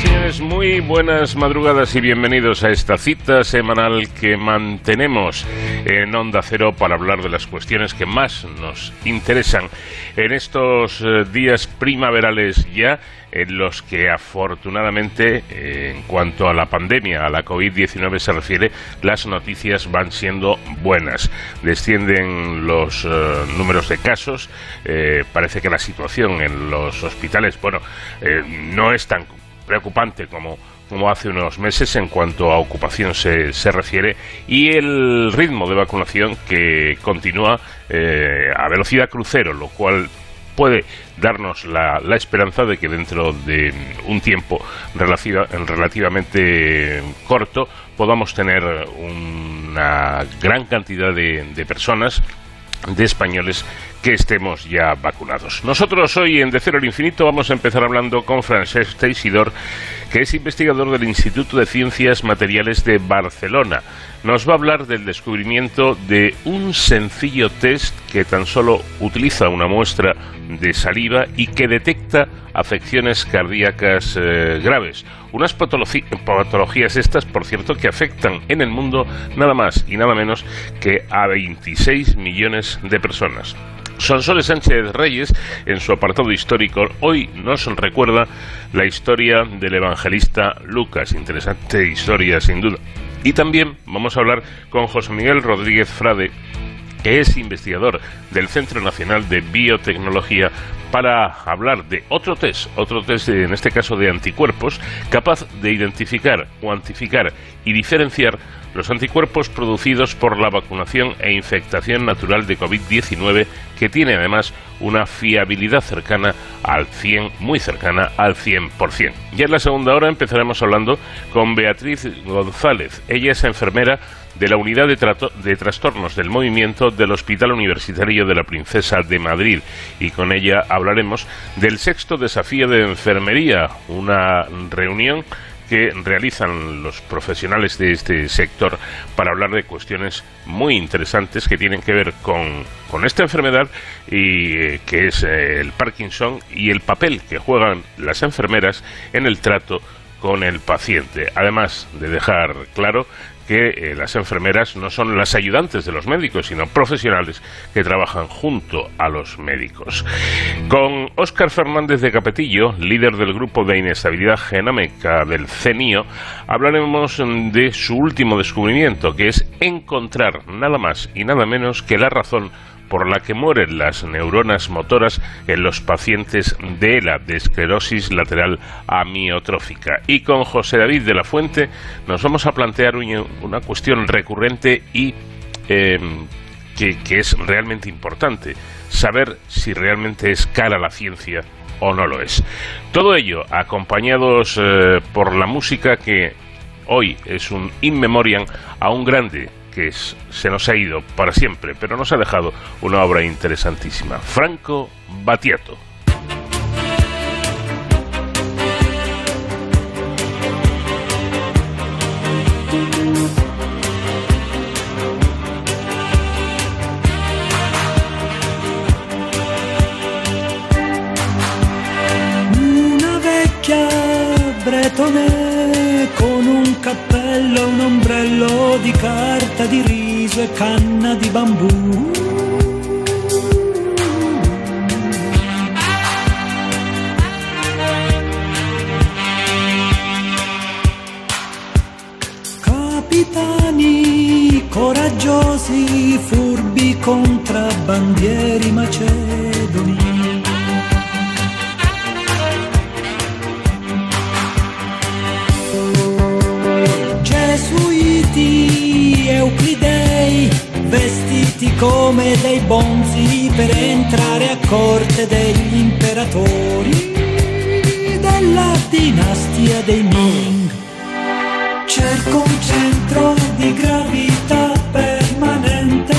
Señoras y señores, muy buenas madrugadas y bienvenidos a esta cita semanal que mantenemos en Onda Cero para hablar de las cuestiones que más nos interesan en estos eh, días primaverales ya en los que afortunadamente eh, en cuanto a la pandemia, a la COVID-19 se refiere, las noticias van siendo buenas. Descienden los eh, números de casos, parece que la situación en los hospitales, bueno, no es tan preocupante como, como hace unos meses en cuanto a ocupación se, se refiere y el ritmo de vacunación que continúa eh, a velocidad crucero, lo cual puede darnos la, la, esperanza de que dentro de un tiempo relativamente corto podamos tener una gran cantidad de, de personas de españoles que estemos ya vacunados. Nosotros hoy en De Cero al Infinito vamos a empezar hablando con Francesc Teixidor, que es investigador del Instituto de Ciencias Materiales de Barcelona. Nos va a hablar del descubrimiento de un sencillo test que tan solo utiliza una muestra de saliva y que detecta afecciones cardíacas eh, graves. Unas patologías estas, por cierto, que afectan en el mundo nada más y nada menos que a 26 millones de personas. Sonsoles Sánchez Reyes, en su apartado histórico, hoy nos recuerda la historia del evangelista Lucas. Interesante historia, sin duda. Y también vamos a hablar con José Miguel Rodríguez Frade, que es investigador del Centro Nacional de Biotecnología para hablar de otro test, otro test en este caso de anticuerpos, capaz de identificar, cuantificar y diferenciar los anticuerpos producidos por la vacunación e infectación natural de COVID-19, que tiene además una fiabilidad cercana al 100, muy cercana al 100%. Ya en la segunda hora empezaremos hablando con Beatriz González. Ella es enfermera de la Unidad de, de, Trastornos del Movimiento del Hospital Universitario de la Princesa de Madrid y con ella hablaremos del sexto desafío de enfermería, una reunión que realizan los profesionales de este sector para hablar de cuestiones muy interesantes que tienen que ver con, con esta enfermedad y eh, que es eh, el Parkinson y el papel que juegan las enfermeras en el trato con el paciente. Además de dejar claro que eh, las enfermeras no son las ayudantes de los médicos, sino profesionales que trabajan junto a los médicos. Con Óscar Fernández de Capetillo, líder del grupo de inestabilidad genómica del CENIO, hablaremos de su último descubrimiento, que es encontrar nada más y nada menos que la razón por la que mueren las neuronas motoras en los pacientes de ELA, de esclerosis lateral amiotrófica. Y con José David de la Fuente nos vamos a plantear una cuestión recurrente y em, que, es realmente importante, saber si realmente es cara la ciencia o no lo es. Todo ello acompañados eh, por la música que hoy es un in memoriam a un grande se nos ha ido para siempre, pero nos ha dejado una obra interesantísima. Franco Battiato. Carta di riso e canna di bambù. Capitani coraggiosi, furbi contrabbandieri macedoni. Vestiti come dei bonzi per entrare a corte degli imperatori della dinastia dei Ming. Cerco un centro di gravità permanente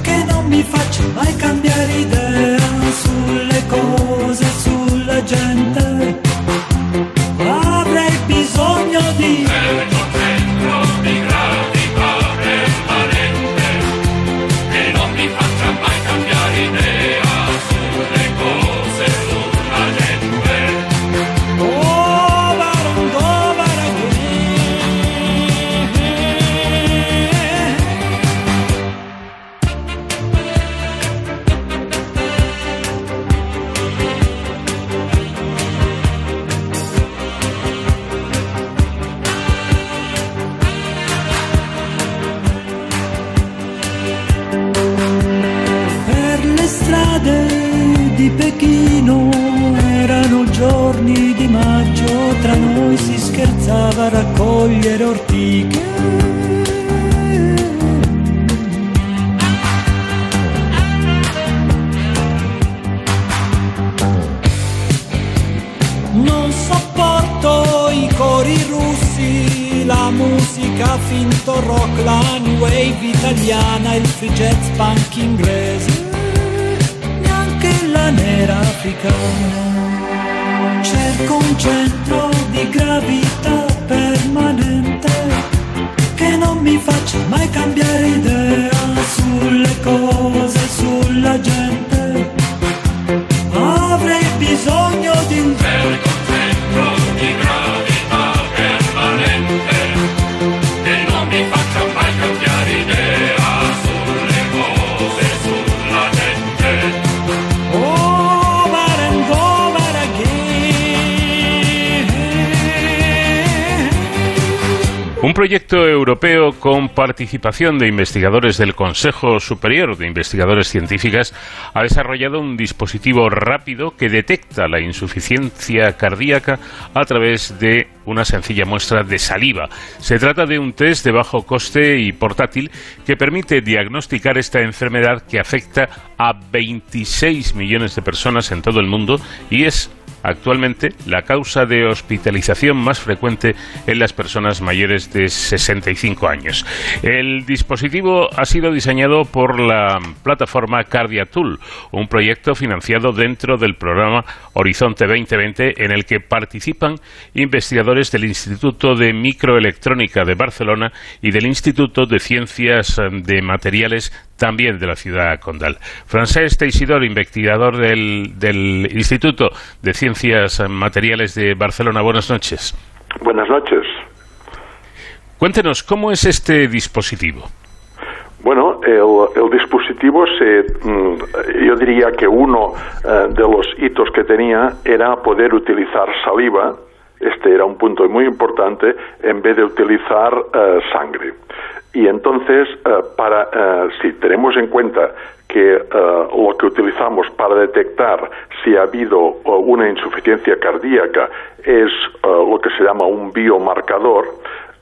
che non mi faccia mai cambiare idea sulle cose, sulla participación de investigadores del Consejo Superior de Investigadores Científicas ha desarrollado un dispositivo rápido que detecta la insuficiencia cardíaca a través de una sencilla muestra de saliva. Se trata de un test de bajo coste y portátil que permite diagnosticar esta enfermedad que afecta a 26 millones de personas en todo el mundo y es actualmente la causa de hospitalización más frecuente en las personas mayores de 65 años. El dispositivo ha sido diseñado por la plataforma CardiaTool, un proyecto financiado dentro del programa Horizonte 2020 en el que participan investigadores del Instituto de Microelectrónica de Barcelona y del Instituto de Ciencias eh, de Materiales también de la ciudad condal. Francesc Teixidor, investigador del, del Instituto de Ciencias Materiales de Barcelona. Buenas noches. Buenas noches. Cuéntenos, ¿cómo es este dispositivo? Bueno, el, el dispositivo se, mm, yo diría que uno eh, de los hitos que tenía era poder utilizar saliva. Este era un punto muy importante en vez de utilizar eh, sangre. Y entonces, eh, para eh, si tenemos en cuenta que eh, lo que utilizamos para detectar si ha habido eh, una insuficiencia cardíaca es lo que se llama un biomarcador,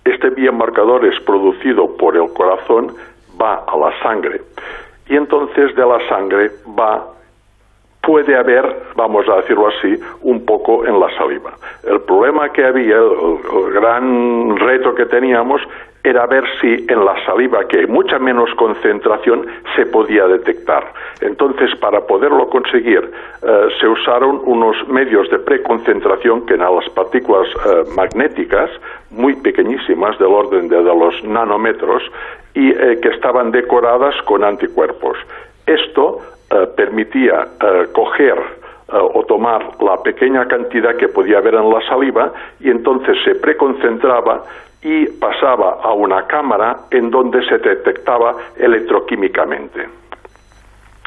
este biomarcador es producido por el corazón, va a la sangre y entonces de la sangre va puede haber, vamos a decirlo así, un poco en la saliva. El problema que había, el gran reto que teníamos, era ver si en la saliva, que hay mucha menos concentración, se podía detectar. Entonces, para poderlo conseguir, eh, se usaron unos medios de preconcentración que eran las partículas eh, magnéticas, muy pequeñísimas, del orden de, los nanómetros, y eh, que estaban decoradas con anticuerpos. Esto permitía coger o tomar la pequeña cantidad que podía haber en la saliva y entonces se preconcentraba y pasaba a una cámara en donde se detectaba electroquímicamente.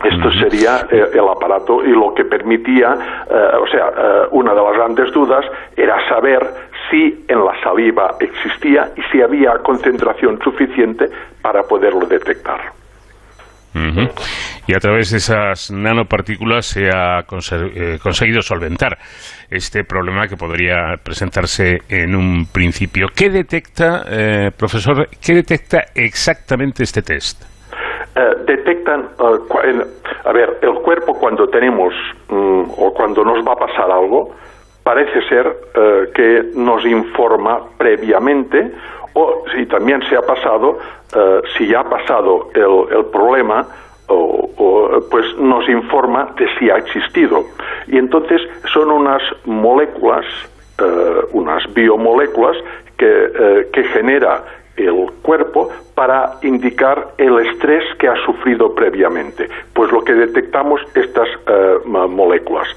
Esto sería eh, el aparato y lo que permitía, eh, o sea, eh, una de las grandes dudas era saber si en la saliva existía y si había concentración suficiente para poderlo detectar. Ujú. Y a través de esas nanopartículas se ha eh, conseguido solventar este problema que podría presentarse en un principio. ¿Qué detecta, eh, profesor, qué detecta exactamente este test? Eh, detectan, eh, a ver, el cuerpo cuando tenemos mm, o cuando nos va a pasar algo, parece ser eh, que nos informa previamente o si también se ha pasado, eh, si ya ha pasado el, el problema, o, pues nos informa de si ha existido. Y entonces son unas moléculas, eh, unas biomoléculas que, eh, que genera el cuerpo para indicar el estrés que ha sufrido previamente. Pues lo que detectamos estas eh, moléculas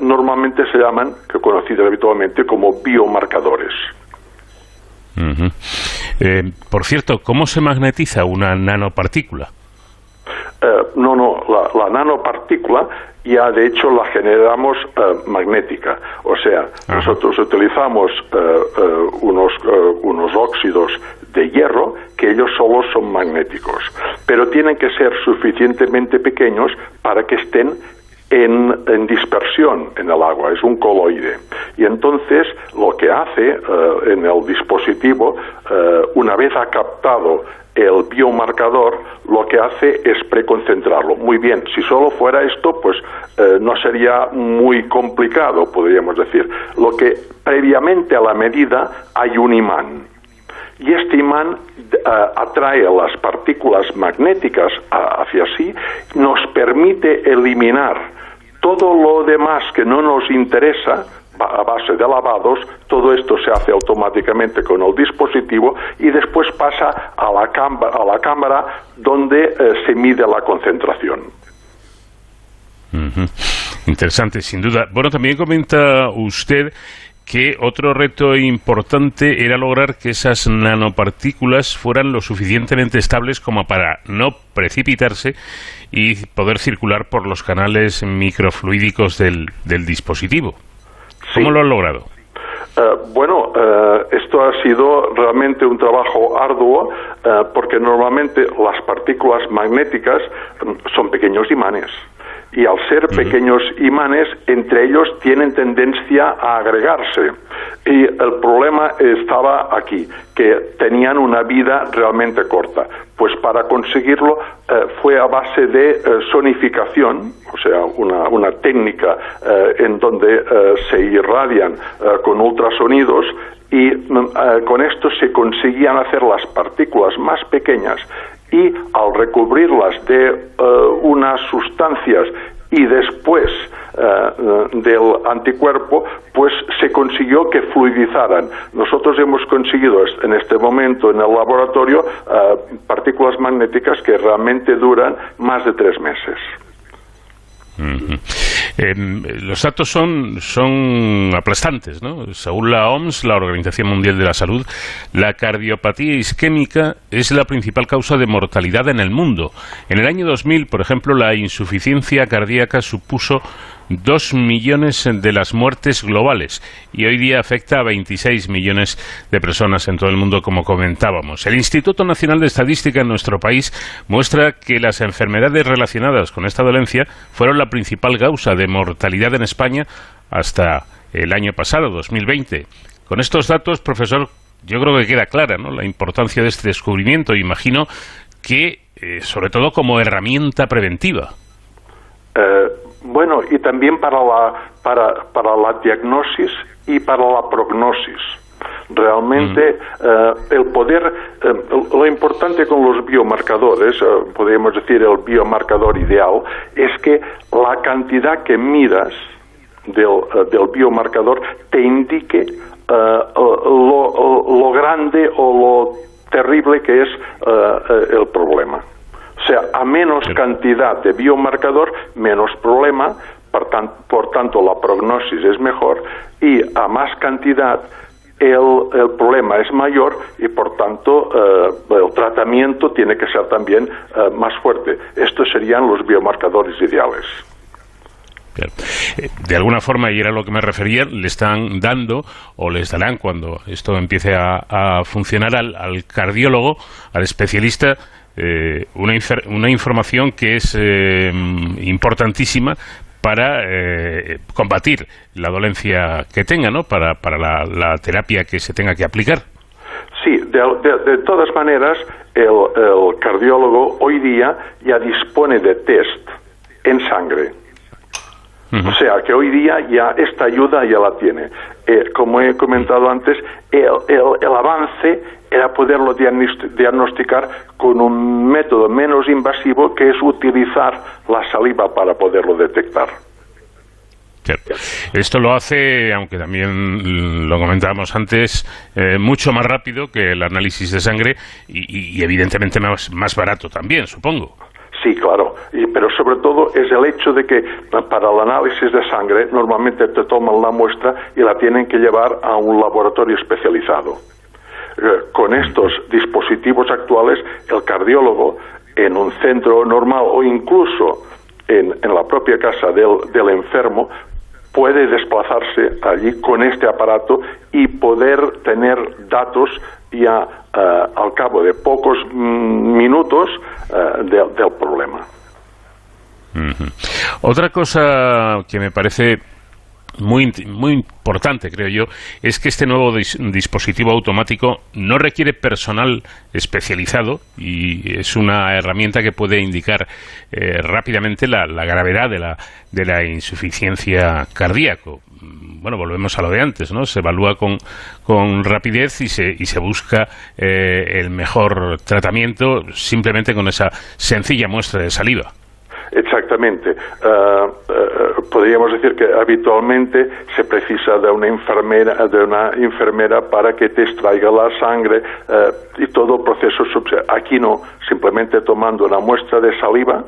normalmente se llaman, que conocidas habitualmente como biomarcadores. Ujú. Eh, por cierto, ¿cómo se magnetiza una nanopartícula? Eh, no, no, la, la nanopartícula ya de hecho la generamos eh, magnética. O sea, Ajá. nosotros utilizamos eh, eh, unos, eh, unos óxidos de hierro que ellos solos son magnéticos, pero tienen que ser suficientemente pequeños para que estén en, dispersión en el agua, es un coloide. Y entonces lo que hace eh, en el dispositivo, eh, una vez ha captado el biomarcador, lo que hace es preconcentrarlo. Muy bien, si solo fuera esto, pues eh, no sería muy complicado, podríamos decir. Lo que previamente a la medida hay un imán. Y este imán atrae las partículas magnéticas hacia sí, nos permite eliminar todo lo demás que no nos interesa, a base de lavados, todo esto se hace automáticamente con el dispositivo y después pasa a la, a la cámara donde eh, se mide la concentración. Interesante, sin duda. Bueno, también comenta usted que otro reto importante era lograr que esas nanopartículas fueran lo suficientemente estables como para no precipitarse y poder circular por los canales microfluídicos del, dispositivo. ¿Cómo lo han logrado? Eh, bueno, eh, esto ha sido realmente un trabajo arduo eh, porque normalmente las partículas magnéticas mm, son pequeños imanes y al ser pequeños imanes, entre ellos tienen tendencia a agregarse. Y el problema estaba aquí, que tenían una vida realmente corta. Pues para conseguirlo eh, fue a base de eh, sonificación, o sea, una, técnica eh, en donde se irradian con ultrasonidos y mm, con esto se conseguían hacer las partículas más pequeñas y al recubrirlas de eh, unas sustancias y después eh, del anticuerpo, pues se consiguió que fluidizaran. Nosotros hemos conseguido en este momento en el laboratorio partículas magnéticas que realmente duran más de tres meses. Em, los datos son, son aplastantes, ¿no? Según la OMS, la Organización Mundial de la Salud, la cardiopatía isquémica es la principal causa de mortalidad en el mundo. En el año 2000, por ejemplo, la insuficiencia cardíaca supuso dos millones de las muertes globales y hoy día afecta a 26 millones de personas en todo el mundo, como comentábamos. El Instituto Nacional de Estadística en nuestro país muestra que las enfermedades relacionadas con esta dolencia fueron la principal causa de mortalidad en España hasta el año pasado, 2020. Con estos datos, profesor, yo creo que queda clara ¿no? la importancia de este descubrimiento. Imagino que, eh, sobre todo, como herramienta preventiva. Eh, bueno, y también para la, para, para la diagnosis y para la prognosis. Realmente eh, el poder, eh, lo importante con los biomarcadores, eh, podríamos decir el biomarcador ideal, es que la cantidad que miras del, del biomarcador te indique lo, lo, grande o lo terrible que es el problema. O sea, a menos cantidad de biomarcador, menos problema, por, tanto la prognosis es mejor y a más cantidad el, problema es mayor y por tanto eh, el tratamiento tiene que ser también eh, más fuerte. Estos serían los biomarcadores ideales. Eh, de alguna forma, y era lo que me refería, le están dando o les darán cuando esto empiece a, funcionar al, cardiólogo, al especialista, eh, una, una, información que es eh, importantísima para eh, combatir la dolencia que tenga, ¿no? Para, para la, terapia que se tenga que aplicar. Sí, de, todas maneras, el, el, cardiólogo hoy día ya dispone de test en sangre. O sea que hoy día ya esta ayuda ya la tiene. como he comentado antes, el, el, el avance era poderlo diagnosticar con un método menos invasivo que es utilizar la saliva para poderlo detectar. Esto lo hace, aunque también lo comentábamos antes, eh, mucho más rápido que el análisis de sangre y, evidentemente más, más barato también, supongo. Sí, claro, pero sobre todo es el hecho de que para el análisis de sangre normalmente te toman la muestra y la tienen que llevar a un laboratorio especializado. Eh, con estos dispositivos actuales, el cardiólogo en un centro normal o incluso en, la propia casa del, enfermo puede desplazarse allí con este aparato y poder tener datos ya al cabo de pocos mm, minutos eh, del problema. Otra cosa que me parece muy, muy importante, creo yo, es que este nuevo dispositivo automático no requiere personal especializado y es una herramienta que puede indicar eh, rápidamente la, gravedad de la, de la insuficiencia cardíaca. Bueno, volvemos a lo de antes, ¿no? Se evalúa con, con rapidez y se, y se busca eh, el mejor tratamiento simplemente con esa sencilla muestra de saliva. Exactamente. Uh, podríamos decir que habitualmente se precisa de una enfermera, de una enfermera para que te extraiga la sangre uh, y todo proceso. Aquí no, simplemente tomando una muestra de saliva,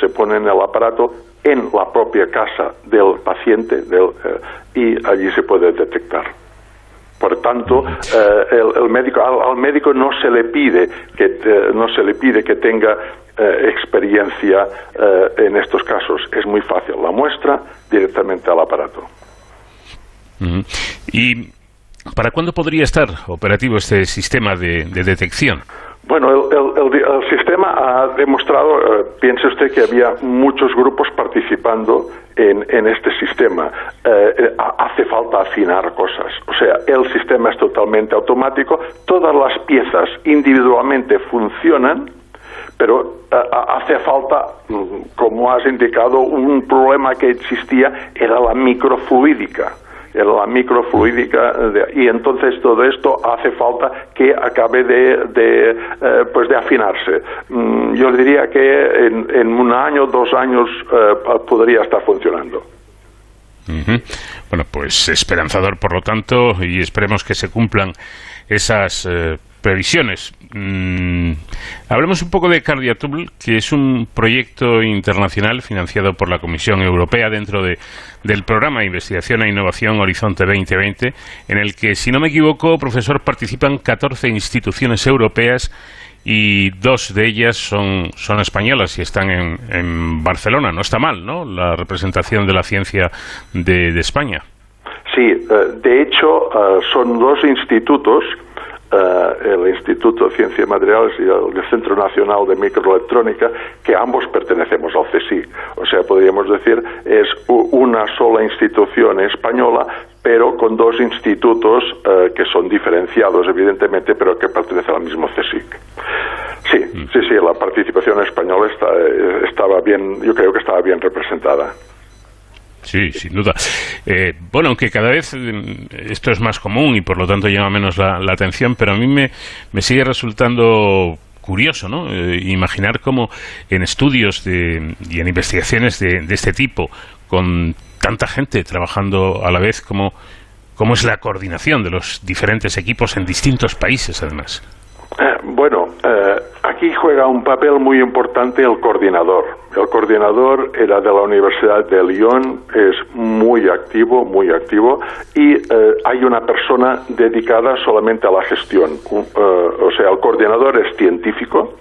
se pone en el aparato en la propia casa del paciente del, y allí se puede detectar. Por tanto, el, el, médico, al, médico no se le pide que no se le pide que tenga eh, experiencia eh, en estos casos. Es muy fácil. La muestra directamente al aparato. ¿Y para cuándo podría estar operativo este sistema de, detección? Bueno, el, sistema ha demostrado, eh, piense usted que había muchos grupos participando en, en este sistema. hace falta afinar cosas. O sea, el sistema es totalmente automático, todas las piezas individualmente funcionan, pero hace falta, mm, como has indicado, un problema que existía era la microfluídica la microfluídica y entonces todo esto hace falta que acabe de, eh, pues de afinarse. Mm, yo diría que en, un año dos años eh, podría estar funcionando. Bueno pues esperanzador por lo tanto y esperemos que se cumplan esas eh, previsiones. Mm, hablemos un poco de Cardiatool, que es un proyecto internacional financiado por la Comisión Europea dentro de, del programa de investigación e innovación Horizonte 2020, en el que, si no me equivoco, profesor, participan 14 instituciones europeas y dos de ellas son, son españolas y están en, en Barcelona. No está mal, ¿no? La representación de la ciencia de, España. Sí, eh, de hecho, eh, son dos institutos el Instituto de Ciencias Materiales y el Centro Nacional de Microelectrónica, que ambos pertenecemos al CSIC. O sea, podríamos decir, es una sola institución española, pero con dos institutos eh, que son diferenciados, evidentemente, pero que pertenecen al mismo CSIC. Sí, mm. sí, sí, la participación española eh, estaba bien, yo creo que estaba bien representada. Sí, sin duda. Eh, bueno, aunque cada vez mm, esto es más común y por lo tanto llama menos la, atención, pero a mí me, me sigue resultando curioso, ¿no? Eh, imaginar cómo en estudios de, y en investigaciones de, de, este tipo, con tanta gente trabajando a la vez, cómo, cómo es la coordinación de los diferentes equipos en distintos países, además. Eh, bueno, eh, aquí juega un papel muy importante el coordinador. El coordinador era de la Universidad de Lyon, es muy activo, muy activo, y eh, hay una persona dedicada solamente a la gestión. o sea, el coordinador es científico,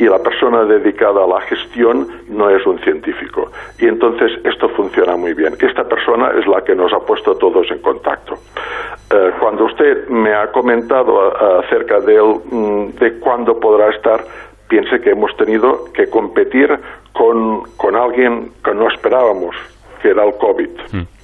y la persona dedicada a la gestión no es un científico. Y entonces esto funciona muy bien. Esta persona es la que nos ha puesto todos en contacto. Eh, cuando usted me ha comentado eh, acerca de, mm, de cuándo podrá estar, piense que hemos tenido que competir con, con alguien que no esperábamos, que era el COVID. Mm.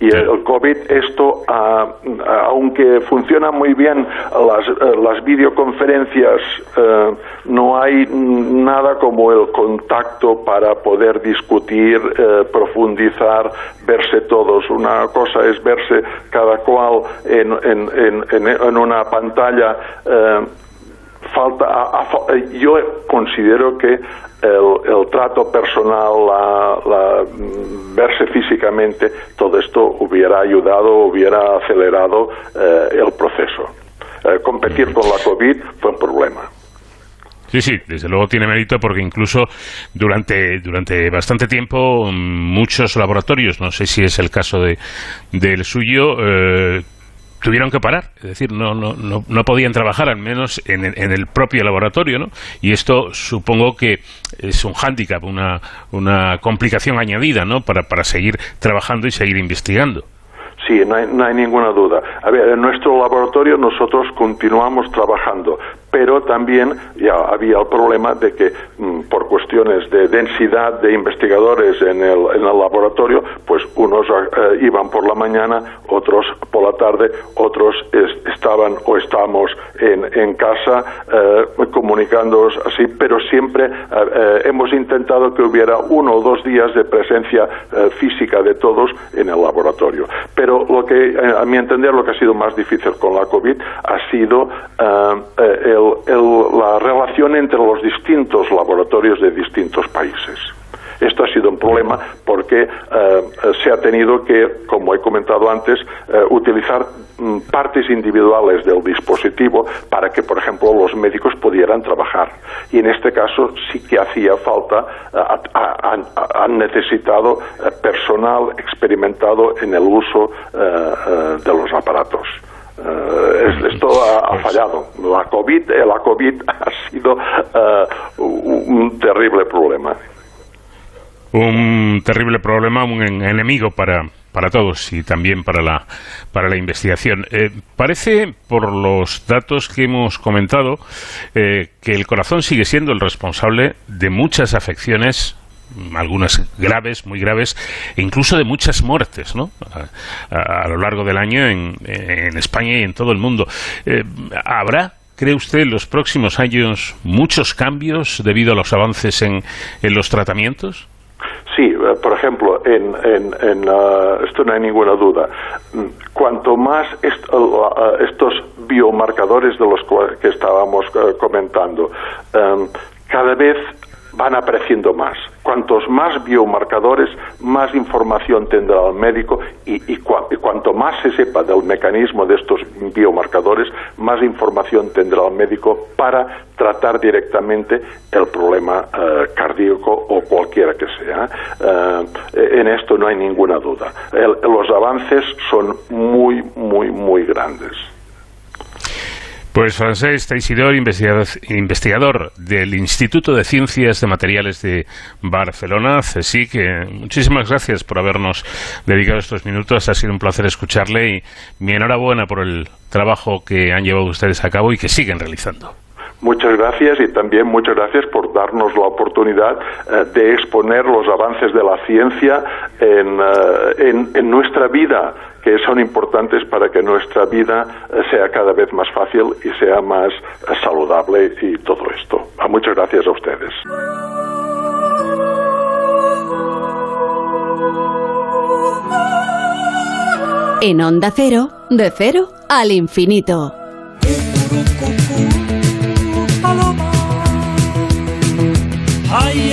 Y el COVID, esto, aunque funciona muy bien las, eh, las videoconferencias, eh, no hay nada como el contacto para poder discutir, eh, profundizar, verse todos. Una cosa es verse cada cual en, en, en, en una pantalla falta yo considero que el, trato personal la, verse físicamente todo esto hubiera ayudado hubiera acelerado eh, el proceso. Eh, competir con la covid fue un problema. Sí, sí, desde luego tiene mérito porque incluso durante, durante bastante tiempo muchos laboratorios, no sé si es el caso de, del suyo, eh, tuvieron que parar, es decir, no, no, no, no podían trabajar, al menos en, en, el propio laboratorio, ¿no? Y esto supongo que es un hándicap, una, una complicación añadida, ¿no? Para, para seguir trabajando y seguir investigando. Sí, no hay, no hay, ninguna duda. A ver, en nuestro laboratorio nosotros continuamos trabajando, pero también ya había el problema de que mm, por cuestiones de densidad de investigadores en el, en el laboratorio, pues unos eh, iban por la mañana, otros por la tarde, otros estaban o estamos en, en casa eh, comunicándonos así, pero siempre eh, hemos intentado que hubiera uno o dos días de presencia física de todos en el laboratorio. Pero lo que, a mi entender, lo que ha sido más difícil con la COVID ha sido la relación entre los distintos laboratorios de distintos países. Esto ha sido un problema porque eh, se ha tenido que, como he comentado antes, eh, utilizar mm, partes individuales del dispositivo para que, por ejemplo, los médicos pudieran trabajar. Y en este caso sí que hacía falta, eh, han necesitado personal experimentado en el uso de los aparatos. Eh, esto ha, fallado. La COVID, eh, la COVID ha sido eh, un terrible problema. Un terrible problema, un enemigo para, para todos y también para la, para la investigación. parece, por los datos que hemos comentado, que el corazón sigue siendo el responsable de muchas afecciones algunas graves, muy graves, e incluso de muchas muertes ¿no? a, lo largo del año en, en, España y en todo el mundo. Eh, ¿Habrá, cree usted, en los próximos años muchos cambios debido a los avances en, en los tratamientos? Sí, eh, por ejemplo, en, en, uh, esto no hay ninguna duda. Cuanto más estos biomarcadores de los que estábamos comentando, um, cada vez van apareciendo más. Cuantos más biomarcadores, más información tendrá el médico y, cuanto más se sepa del mecanismo de estos biomarcadores, más información tendrá el médico para tratar directamente el problema eh, cardíaco o cualquiera que sea. Eh, en esto no hay ninguna duda. los avances son muy, muy, muy grandes. Pues Francés Teixidor, investigador, del Instituto de Ciencias de Materiales de Barcelona, que muchísimas gracias por habernos dedicado estos minutos. Ha sido un placer escucharle y mi enhorabuena por el trabajo que han llevado ustedes a cabo y que siguen realizando. Muchas gracias y también muchas gracias por darnos la oportunidad eh, de exponer los avances de la ciencia en, eh, en, nuestra vida, que son importantes para que nuestra vida eh, sea cada vez más fácil y sea más saludable y todo esto. Ah, muchas gracias a ustedes. En Onda Cero, de cero al infinito. ay,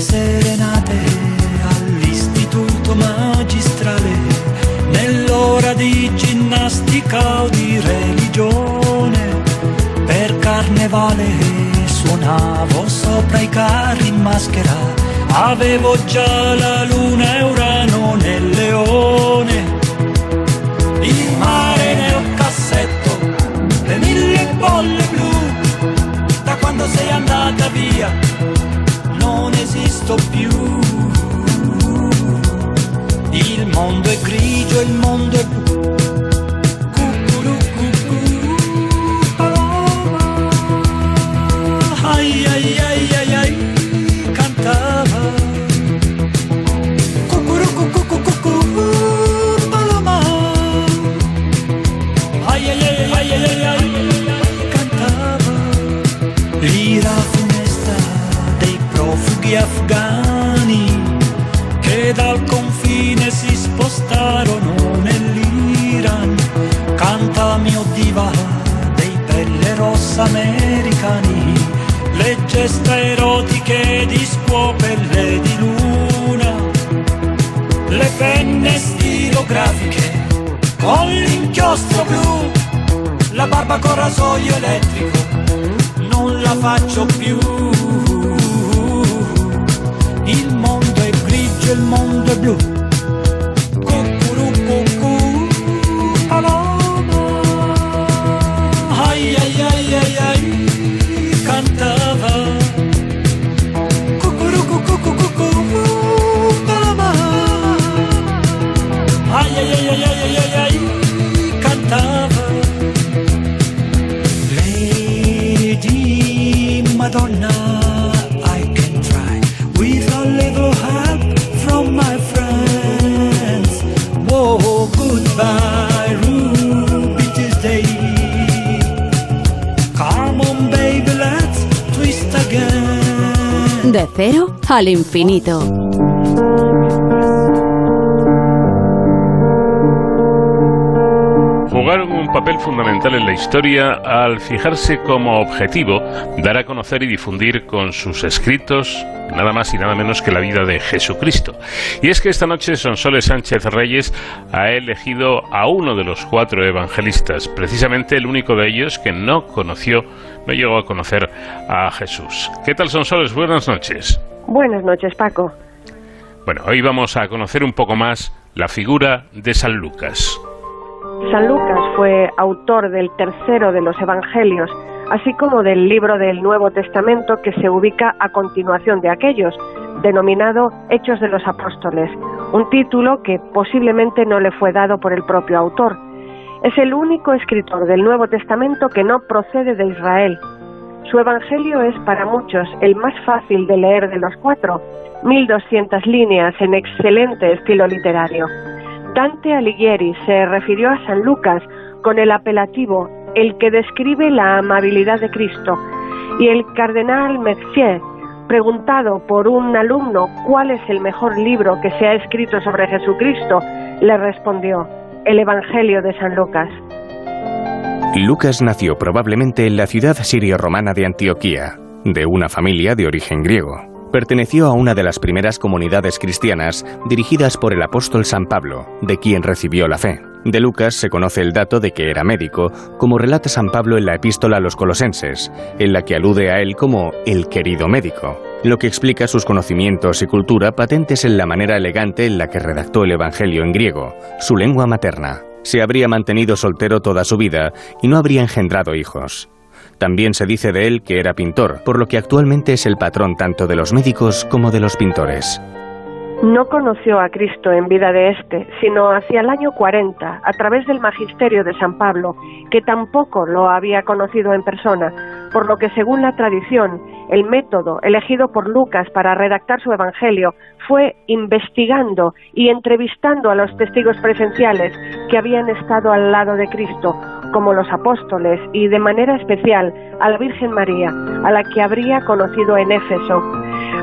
serenate all'istituto magistrale, nell'ora di ginnastica o di religione, per carnevale suonavo sopra i carri in maschera Avevo già la luna e Urano nel leone, il mare nel cassetto, le mille bolle blu. Da quando sei andata via esisto più. Il mondo è grigio, il mondo è blu americani, le gesta erotiche di scuopelle di luna, le penne stilografiche con l'inchiostro blu, la barba con rasoio elettrico, non la faccio più. Il mondo è grigio, il mondo è blu cero al infinito. Fundamental en la historia al fijarse como objetivo dar a conocer y difundir con sus escritos nada más y nada menos que la vida de Jesucristo. Y es que esta noche Sonsoles Sánchez Reyes ha elegido a uno de los cuatro evangelistas, precisamente el único de ellos que no conoció, no llegó a conocer a Jesús. ¿Qué tal Sonsoles? Buenas noches. Buenas noches, Paco. Bueno, hoy vamos a conocer un poco más la figura de San Lucas. San Lucas fue autor del tercero de los Evangelios, así como del libro del Nuevo Testamento que se ubica a continuación de aquellos, denominado Hechos de los Apóstoles, un título que posiblemente no le fue dado por el propio autor. Es el único escritor del Nuevo Testamento que no procede de Israel. Su Evangelio es para muchos el más fácil de leer de los cuatro, 1200 líneas en excelente estilo literario. Dante Alighieri se refirió a San Lucas con el apelativo el que describe la amabilidad de Cristo y el cardenal Mercier, preguntado por un alumno cuál es el mejor libro que se ha escrito sobre Jesucristo, le respondió, el Evangelio de San Lucas. Lucas nació probablemente en la ciudad sirio-romana de Antioquía, de una familia de origen griego. Perteneció a una de las primeras comunidades cristianas dirigidas por el apóstol San Pablo, de quien recibió la fe. De Lucas se conoce el dato de que era médico, como relata San Pablo en la epístola a los colosenses, en la que alude a él como el querido médico, lo que explica sus conocimientos y cultura patentes en la manera elegante en la que redactó el Evangelio en griego, su lengua materna. Se habría mantenido soltero toda su vida y no habría engendrado hijos. También se dice de él que era pintor, por lo que actualmente es el patrón tanto de los médicos como de los pintores. No conoció a Cristo en vida de éste, sino hacia el año 40, a través del magisterio de San Pablo, que tampoco lo había conocido en persona, por lo que según la tradición, el método elegido por Lucas para redactar su Evangelio fue investigando y entrevistando a los testigos presenciales que habían estado al lado de Cristo, como los apóstoles y de manera especial a la Virgen María, a la que habría conocido en Éfeso.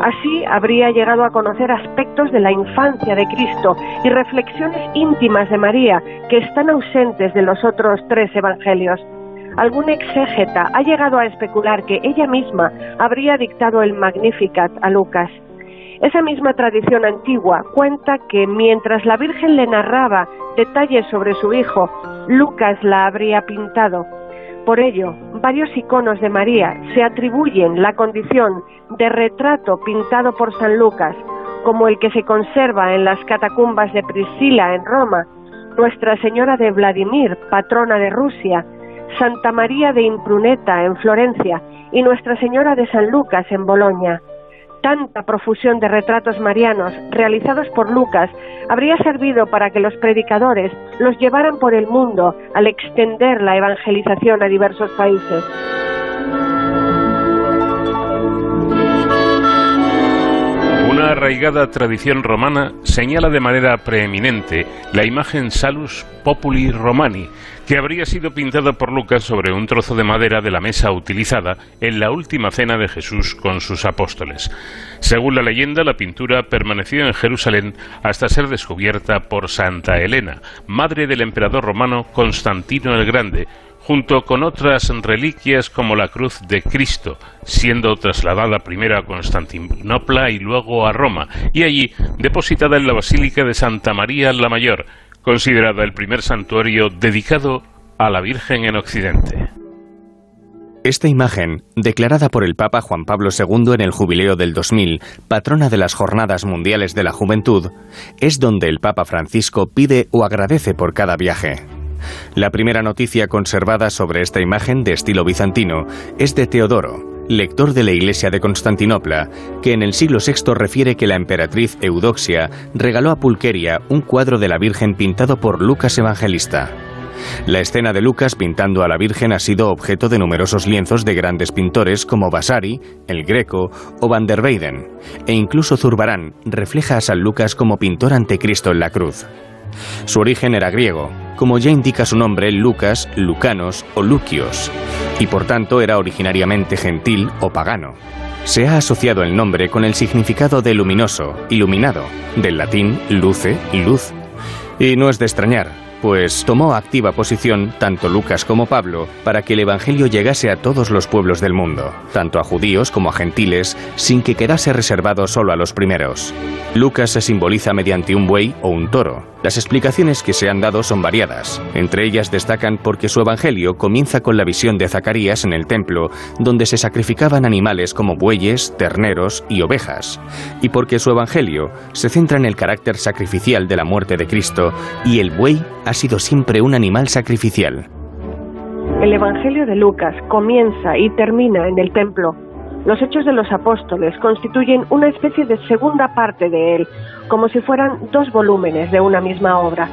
Así habría llegado a conocer aspectos de la infancia de Cristo y reflexiones íntimas de María que están ausentes de los otros tres evangelios. Algún exégeta ha llegado a especular que ella misma habría dictado el Magnificat a Lucas. Esa misma tradición antigua cuenta que mientras la Virgen le narraba detalles sobre su hijo, Lucas la habría pintado. Por ello, varios iconos de María se atribuyen la condición de retrato pintado por San Lucas, como el que se conserva en las catacumbas de Priscila en Roma, Nuestra Señora de Vladimir, patrona de Rusia, Santa María de Impruneta en Florencia y Nuestra Señora de San Lucas en Bolonia tanta profusión de retratos marianos realizados por Lucas habría servido para que los predicadores los llevaran por el mundo al extender la evangelización a diversos países. Una arraigada tradición romana señala de manera preeminente la imagen Salus Populi Romani, que habría sido pintada por Lucas sobre un trozo de madera de la mesa utilizada en la última cena de Jesús con sus apóstoles. Según la leyenda, la pintura permaneció en Jerusalén hasta ser descubierta por Santa Elena, madre del emperador romano Constantino el Grande, junto con otras reliquias como la cruz de Cristo, siendo trasladada primero a Constantinopla y luego a Roma, y allí depositada en la Basílica de Santa María la Mayor, considerada el primer santuario dedicado a la Virgen en Occidente. Esta imagen, declarada por el Papa Juan Pablo II en el jubileo del 2000, patrona de las Jornadas Mundiales de la Juventud, es donde el Papa Francisco pide o agradece por cada viaje. La primera noticia conservada sobre esta imagen de estilo bizantino es de Teodoro, lector de la Iglesia de Constantinopla, que en el siglo VI refiere que la emperatriz Eudoxia regaló a Pulqueria un cuadro de la Virgen pintado por Lucas Evangelista. La escena de Lucas pintando a la Virgen ha sido objeto de numerosos lienzos de grandes pintores como Vasari, el Greco o Van der Weyden, e incluso Zurbarán refleja a San Lucas como pintor ante Cristo en la cruz. Su origen era griego, como ya indica su nombre Lucas, Lucanos o Lucios, y por tanto era originariamente gentil o pagano. Se ha asociado el nombre con el significado de luminoso, iluminado, del latín luce, luz. Y no es de extrañar, pues tomó activa posición tanto Lucas como Pablo para que el Evangelio llegase a todos los pueblos del mundo, tanto a judíos como a gentiles, sin que quedase reservado solo a los primeros. Lucas se simboliza mediante un buey o un toro. Las explicaciones que se han dado son variadas. Entre ellas destacan porque su Evangelio comienza con la visión de Zacarías en el templo, donde se sacrificaban animales como bueyes, terneros y ovejas, y porque su Evangelio se centra en el carácter sacrificial de la muerte de Cristo y el buey ha sido siempre un animal sacrificial. El Evangelio de Lucas comienza y termina en el templo. Los hechos de los apóstoles constituyen una especie de segunda parte de él, como si fueran dos volúmenes de una misma obra.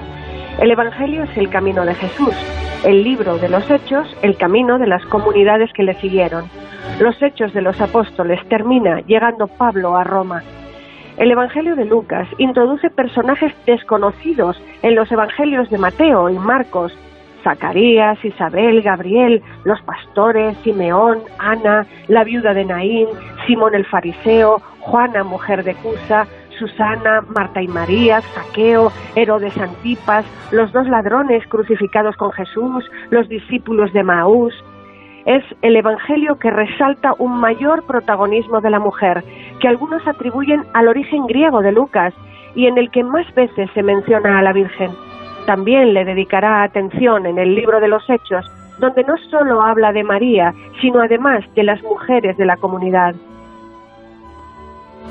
El Evangelio es el camino de Jesús, el libro de los hechos, el camino de las comunidades que le siguieron. Los hechos de los apóstoles termina llegando Pablo a Roma. El Evangelio de Lucas introduce personajes desconocidos en los Evangelios de Mateo y Marcos, Zacarías, Isabel, Gabriel, los pastores, Simeón, Ana, la viuda de Naín, Simón el fariseo, Juana, mujer de Cusa, Susana, Marta y María, Saqueo, Herodes Antipas, los dos ladrones crucificados con Jesús, los discípulos de Maús, es el Evangelio que resalta un mayor protagonismo de la mujer, que algunos atribuyen al origen griego de Lucas y en el que más veces se menciona a la Virgen. También le dedicará atención en el libro de los Hechos, donde no solo habla de María, sino además de las mujeres de la comunidad.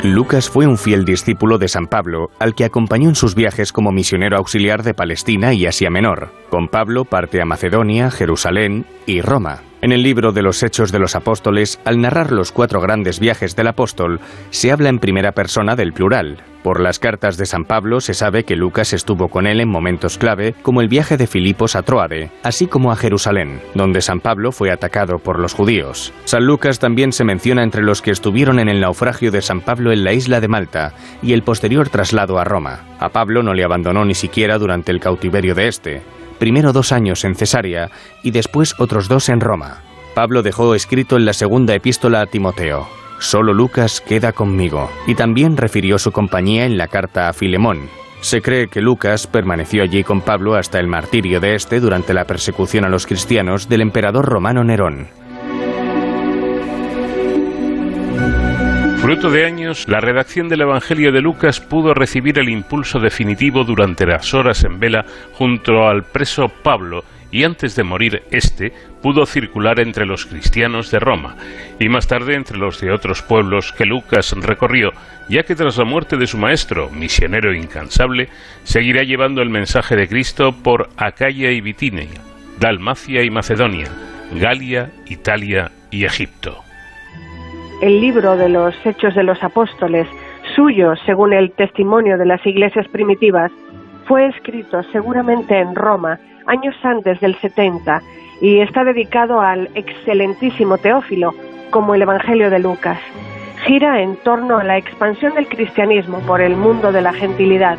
Lucas fue un fiel discípulo de San Pablo, al que acompañó en sus viajes como misionero auxiliar de Palestina y Asia Menor. Con Pablo parte a Macedonia, Jerusalén y Roma. En el libro de los Hechos de los Apóstoles, al narrar los cuatro grandes viajes del apóstol, se habla en primera persona del plural. Por las cartas de San Pablo se sabe que Lucas estuvo con él en momentos clave, como el viaje de Filipos a Troade, así como a Jerusalén, donde San Pablo fue atacado por los judíos. San Lucas también se menciona entre los que estuvieron en el naufragio de San Pablo en la isla de Malta y el posterior traslado a Roma. A Pablo no le abandonó ni siquiera durante el cautiverio de este primero dos años en Cesarea y después otros dos en Roma. Pablo dejó escrito en la segunda epístola a Timoteo, Solo Lucas queda conmigo, y también refirió su compañía en la carta a Filemón. Se cree que Lucas permaneció allí con Pablo hasta el martirio de este durante la persecución a los cristianos del emperador romano Nerón. Fruto de años, la redacción del Evangelio de Lucas pudo recibir el impulso definitivo durante las horas en vela junto al preso Pablo y antes de morir éste pudo circular entre los cristianos de Roma y más tarde entre los de otros pueblos que Lucas recorrió, ya que tras la muerte de su maestro, misionero incansable, seguirá llevando el mensaje de Cristo por Acaya y Bitinia, Dalmacia y Macedonia, Galia, Italia y Egipto el libro de los Hechos de los Apóstoles, suyo según el testimonio de las iglesias primitivas, fue escrito seguramente en Roma años antes del 70 y está dedicado al excelentísimo Teófilo, como el Evangelio de Lucas. Gira en torno a la expansión del cristianismo por el mundo de la gentilidad.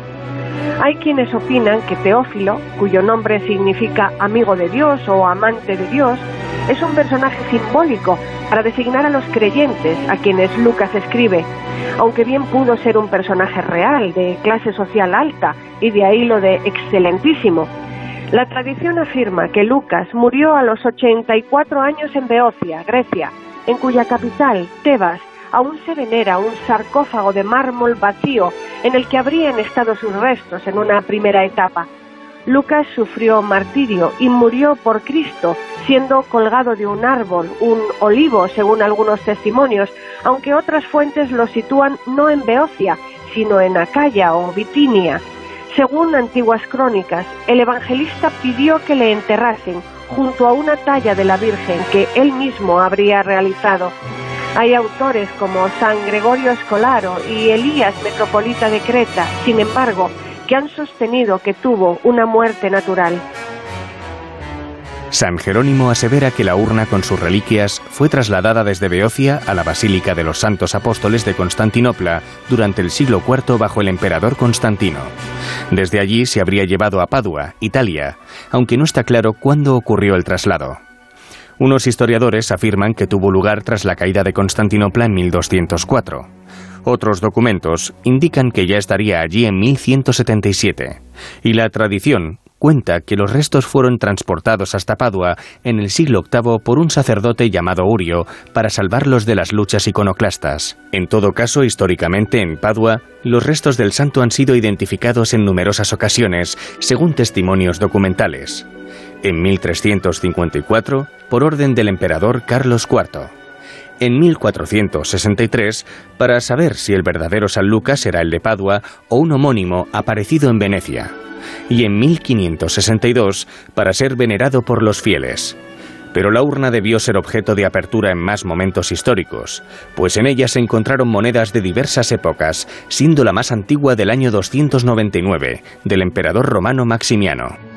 Hay quienes opinan que Teófilo, cuyo nombre significa amigo de Dios o amante de Dios, es un personaje simbólico para designar a los creyentes a quienes Lucas escribe, aunque bien pudo ser un personaje real de clase social alta y de ahí lo de excelentísimo. La tradición afirma que Lucas murió a los 84 años en Beocia, Grecia, en cuya capital, Tebas, aún se venera un sarcófago de mármol vacío en el que habrían estado sus restos en una primera etapa. Lucas sufrió martirio y murió por Cristo, siendo colgado de un árbol, un olivo, según algunos testimonios, aunque otras fuentes lo sitúan no en Beocia, sino en Acaya o Bitinia. Según antiguas crónicas, el evangelista pidió que le enterrasen junto a una talla de la Virgen que él mismo habría realizado. Hay autores como San Gregorio Escolaro y Elías, metropolita de Creta, sin embargo, que han sostenido que tuvo una muerte natural. San Jerónimo asevera que la urna con sus reliquias fue trasladada desde Beocia a la Basílica de los Santos Apóstoles de Constantinopla durante el siglo IV bajo el emperador Constantino. Desde allí se habría llevado a Padua, Italia, aunque no está claro cuándo ocurrió el traslado. Unos historiadores afirman que tuvo lugar tras la caída de Constantinopla en 1204. Otros documentos indican que ya estaría allí en 1177. Y la tradición cuenta que los restos fueron transportados hasta Padua en el siglo VIII por un sacerdote llamado Urio para salvarlos de las luchas iconoclastas. En todo caso, históricamente en Padua, los restos del santo han sido identificados en numerosas ocasiones, según testimonios documentales. En 1354, por orden del emperador Carlos IV en 1463 para saber si el verdadero San Lucas era el de Padua o un homónimo aparecido en Venecia y en 1562 para ser venerado por los fieles. Pero la urna debió ser objeto de apertura en más momentos históricos, pues en ella se encontraron monedas de diversas épocas, siendo la más antigua del año 299, del emperador romano Maximiano.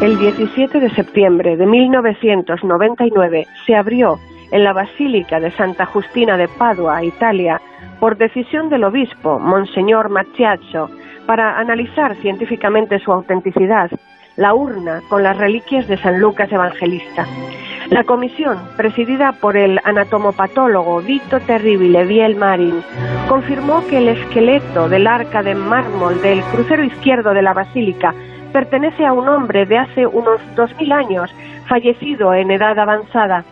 El 17 de septiembre de 1999 se abrió en la Basílica de Santa Justina de Padua, Italia, por decisión del obispo, Monseñor Macchiaccio, para analizar científicamente su autenticidad, la urna con las reliquias de San Lucas Evangelista. La comisión, presidida por el anatomopatólogo Vito Terribile Viel Marin, confirmó que el esqueleto del arca de mármol del crucero izquierdo de la basílica pertenece a un hombre de hace unos 2.000 años, fallecido en edad avanzada.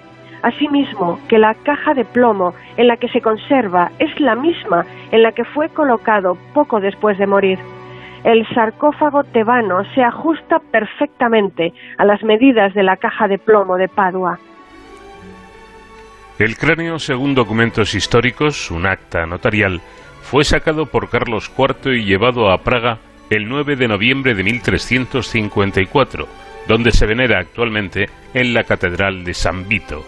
Asimismo, que la caja de plomo en la que se conserva es la misma en la que fue colocado poco después de morir. El sarcófago tebano se ajusta perfectamente a las medidas de la caja de plomo de Padua. El cráneo, según documentos históricos, un acta notarial, fue sacado por Carlos IV y llevado a Praga el 9 de noviembre de 1354, donde se venera actualmente en la Catedral de San Vito.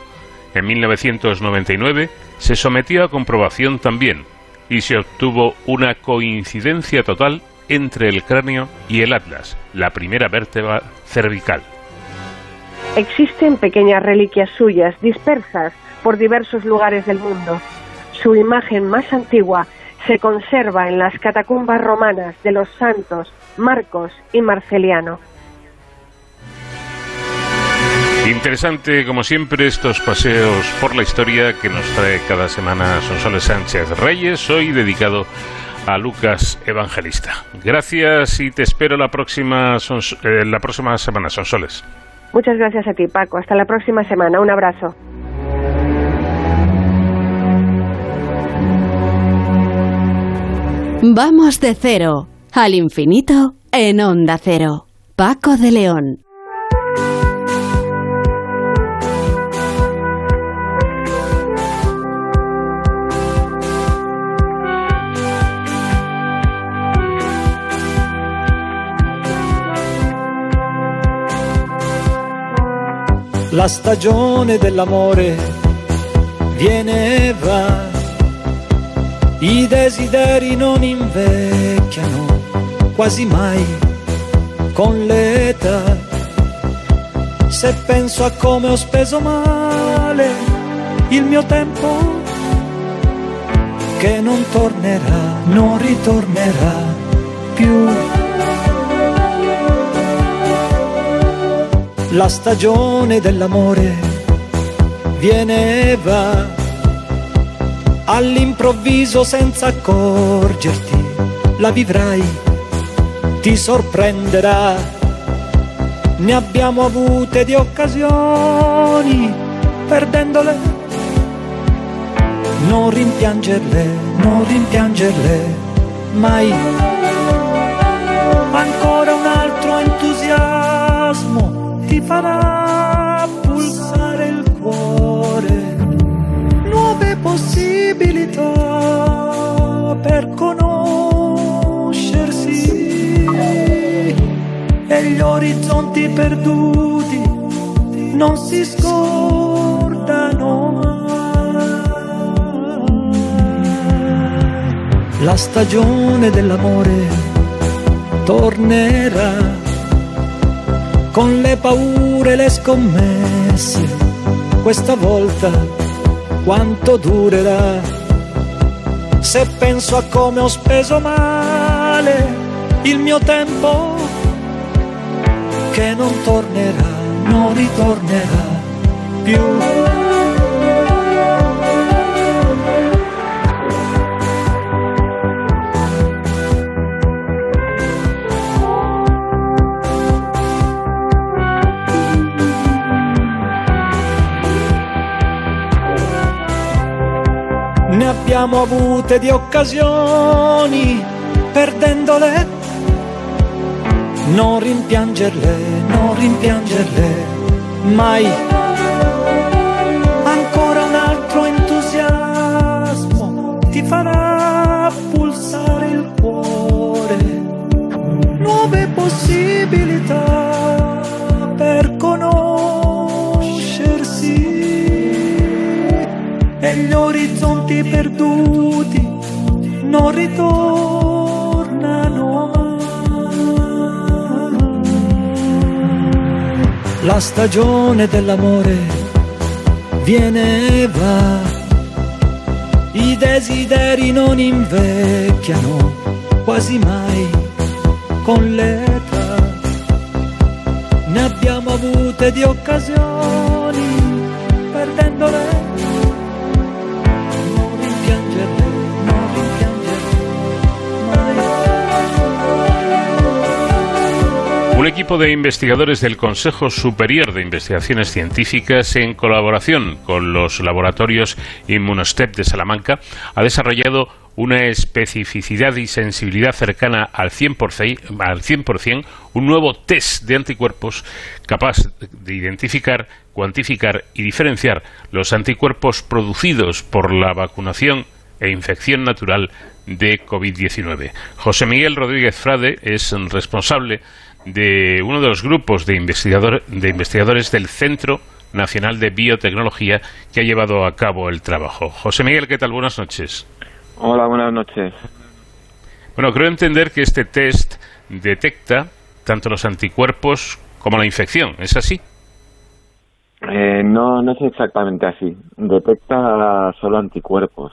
En 1999 se sometió a comprobación también y se obtuvo una coincidencia total entre el cráneo y el atlas, la primera vértebra cervical. Existen pequeñas reliquias suyas dispersas por diversos lugares del mundo. Su imagen más antigua se conserva en las catacumbas romanas de los santos Marcos y Marceliano. Interesante, como siempre, estos paseos por la historia que nos trae cada semana Sonsoles Sánchez Reyes, hoy dedicado a Lucas Evangelista. Gracias y te espero la próxima, eh, la próxima semana, Sonsoles. Muchas gracias a ti, Paco. Hasta la próxima semana. Un abrazo. Vamos de cero al infinito en onda cero. Paco de León. La stagione dell'amore viene e va, i desideri non invecchiano quasi mai con l'età. Se penso a come ho speso male il mio tempo, che non tornerà, non ritornerà più la stagione dell'amore viene e va all'improvviso senza accorgerti, la vivrai, ti sorprenderà. Ne abbiamo avute di occasioni, perdendole. Non rimpiangerle, non rimpiangerle mai. Ancora un altro entusiasmo ti farà possibilità per conoscersi. E gli orizzonti perduti non si scordano la stagione dell'amore tornerà con le paure e le scommesse, questa volta quanto durerà? Se penso a come ho speso male il mio tempo, che non tornerà, non ritornerà più. Abbiamo avute di occasioni, perdendole. Non rimpiangerle, non rimpiangerle, mai. Ancora un altro entusiasmo ti farà pulsare il cuore. Nuove possibilità per conoscersi e gli orizzonti perduti non ritornano. La stagione dell'amore viene e va, i desideri non invecchiano quasi mai con l'età. Ne abbiamo avute di occasioni, equipo de investigadores del Consejo Superior de Investigaciones Científicas, en colaboración con los laboratorios Immunostep de Salamanca, ha desarrollado una especificidad y sensibilidad cercana al 100%, al 100% un nuevo test de anticuerpos capaz de identificar, cuantificar y diferenciar los anticuerpos producidos por la vacunación e infección natural de COVID-19. José Miguel Rodríguez Frade es responsable de uno de los grupos de, investigador, de investigadores del Centro Nacional de Biotecnología que ha llevado a cabo el trabajo. José Miguel, ¿qué tal? Buenas noches. Hola, buenas noches. Bueno, creo entender que este test detecta tanto los anticuerpos como la infección. ¿Es así? Eh, no, no es exactamente así. Detecta solo anticuerpos.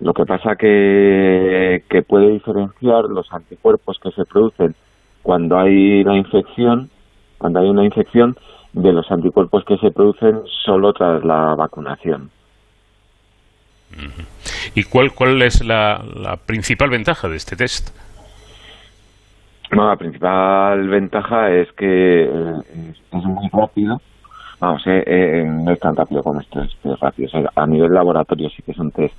Lo que pasa que, que puede diferenciar los anticuerpos que se producen cuando hay la infección, cuando hay una infección, de los anticuerpos que se producen solo tras la vacunación. ¿Y cuál, cuál es la, la principal ventaja de este test? No, la principal ventaja es que eh, es, muy rápido. Vamos, eh, eh, no es tan rápido como estos test rápidos. A nivel laboratorio sí que es un test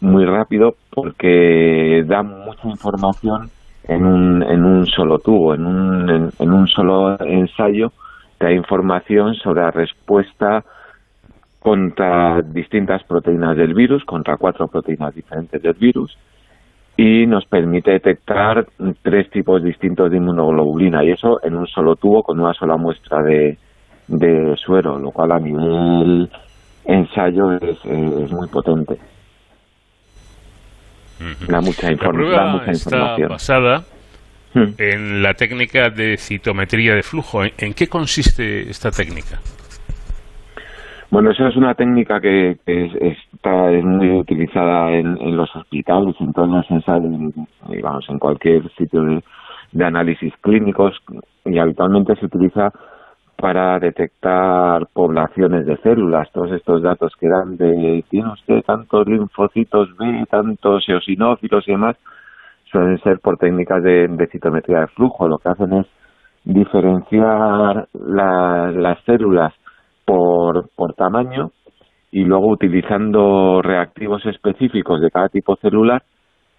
muy rápido porque da mucha información en un, en un solo tubo, en un, en, un solo ensayo, te da información sobre la respuesta contra distintas proteínas del virus, contra cuatro proteínas diferentes del virus, y nos permite detectar tres tipos distintos de inmunoglobulina, y eso en un solo tubo con una sola muestra de, de suero, lo cual a nivel ensayo es, es muy potente. Da mucha, La inform da prueba mucha está información. basada Hmm. en la técnica de citometría de flujo. ¿En, en qué consiste esta técnica? Bueno, esa es una técnica que, que es, está es muy utilizada en, en los hospitales, en todos los ensayos, digamos, en cualquier sitio de, de análisis clínicos y habitualmente se utiliza para detectar poblaciones de células, todos estos datos que dan de tiene usted tantos linfocitos B, tantos eosinófilos y demás, suelen ser por técnicas de, citometría de flujo. Lo que hacen es diferenciar la- las células por, por tamaño y luego utilizando reactivos específicos de cada tipo celular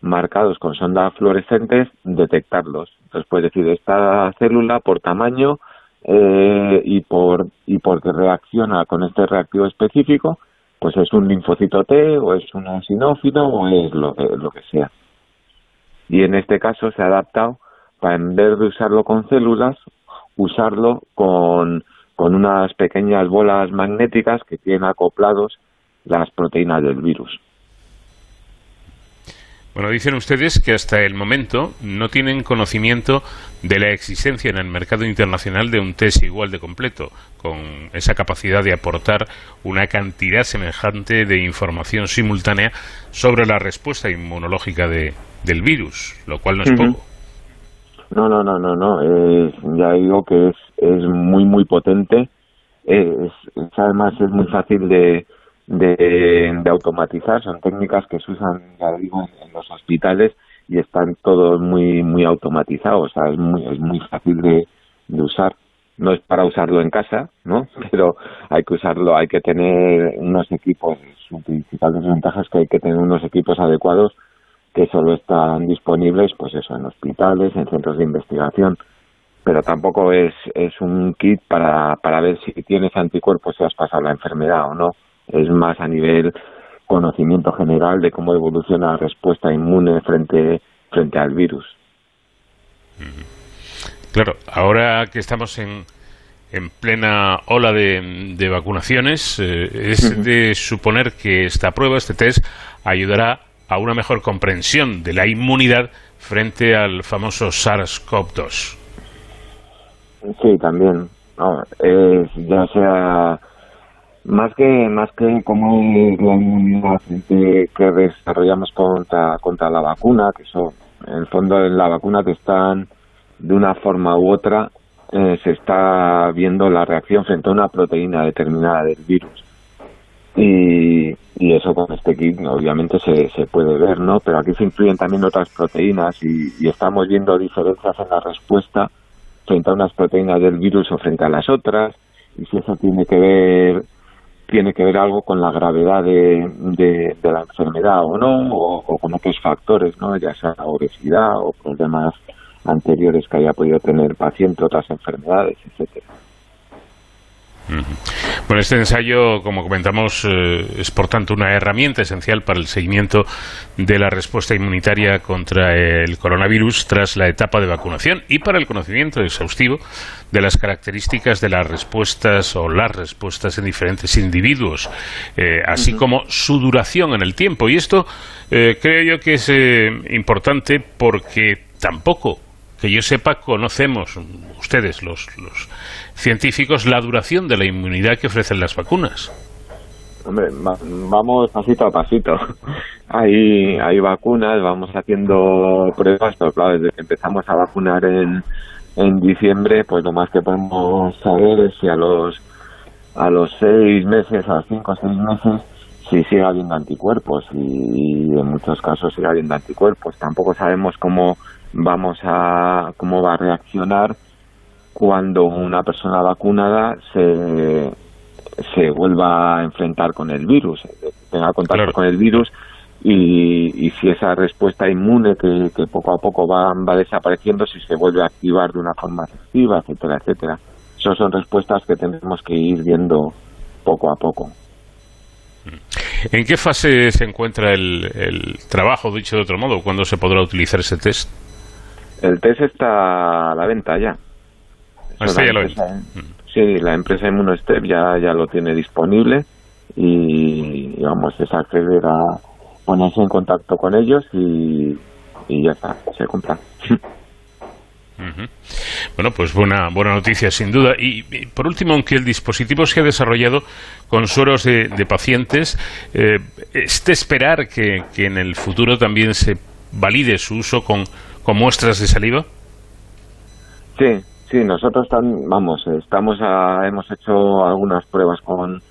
marcados con sondas fluorescentes, detectarlos. Entonces puedes decir esta célula por tamaño eh, y por y porque reacciona con este reactivo específico, pues es un linfocito T o es un eosinófilo o es lo que, lo que sea. Y en este caso se ha adaptado para en vez de usarlo con células, usarlo con, con unas pequeñas bolas magnéticas que tienen acoplados las proteínas del virus. Bueno, dicen ustedes que hasta el momento no tienen conocimiento de la existencia en el mercado internacional de un test igual de completo, con esa capacidad de aportar una cantidad semejante de información simultánea sobre la respuesta inmunológica de, del virus, lo cual no es poco. No, no, no, no, no. Ya digo que es, es muy, muy potente es, además es muy fácil de, de, automatizar, son técnicas que se usan, en, los hospitales y están todos muy muy automatizados, es muy, es muy fácil de, de usar. No es para usarlo en casa, ¿no? Pero hay que usarlo, hay que tener unos equipos, su principal desventaja es que hay que tener unos equipos adecuados que solo están disponibles, pues eso, en hospitales, en centros de investigación, pero tampoco es, es un kit para, para ver si tienes anticuerpos si has pasado la enfermedad o no, es más a nivel conocimiento general de cómo evoluciona la respuesta inmune frente, frente al virus. Claro, ahora que estamos en, en plena ola de, de vacunaciones, eh, es de suponer que esta prueba, este test, ayudará a una mejor comprensión de la inmunidad frente al famoso SARS-CoV-2. Sí, también. ya sea más que más que como la inmunidad que desarrollamos contra contra la vacuna, que eso en el fondo en la vacuna te están de una forma u otra eh, se está viendo la reacción frente a una proteína determinada del virus. Y, y eso con este kit obviamente se, se puede ver, ¿no? Pero aquí se incluyen también otras proteínas y, estamos viendo diferencias en la respuesta frente a unas proteínas del virus o frente a las otras y si eso tiene que ver tiene que ver algo con la gravedad de, la enfermedad o no, o, o, con otros factores, ¿no? ya sea obesidad o problemas anteriores que haya podido tener el paciente, otras enfermedades, etcétera. Bueno, este ensayo, como comentamos, eh, es por tanto una herramienta esencial para el seguimiento de la respuesta inmunitaria contra el coronavirus tras la etapa de vacunación y para el conocimiento exhaustivo de las características de las respuestas o las respuestas en diferentes individuos, eh, así como su duración en el tiempo. Y esto eh, creo yo que es importante porque tampoco que yo sepa, conocemos, ustedes, los, científicos, la duración de la inmunidad que ofrecen las vacunas. Hombre, vamos pasito a pasito. Hay, hay vacunas, vamos haciendo pruebas, pero claro, desde que empezamos a vacunar en, en diciembre, pues lo más que podemos saber es si a los a los seis meses, a los cinco o seis meses, si sigue habiendo anticuerpos y, en muchos casos sigue habiendo anticuerpos. Tampoco sabemos cómo vamos a cómo va a reaccionar cuando una persona vacunada se, se vuelva a enfrentar con el virus, tenga contacto con el virus y, y, si esa respuesta inmune que, que poco a poco va, va, desapareciendo, si se vuelve a activar de una forma efectiva, etcétera, etcétera. Esas son respuestas que tenemos que ir viendo poco a poco. ¿En qué fase se encuentra el, el trabajo, dicho de otro modo? ¿Cuándo se podrá utilizar ese test? El test está a la venta ya. Ah, ya lo Sí, la empresa Immunostep ya, ya lo tiene disponible y, vamos, es acceder a ponerse en contacto con ellos y, y ya está, se compra. Bueno, pues buena, buena noticia, sin duda. Y, por último, aunque el dispositivo se ha desarrollado con sueros de, pacientes, eh, ¿es de esperar que, que en el futuro también se valide su uso con, con muestras de saliva? Sí, sí, nosotros estamos hemos hecho algunas pruebas con,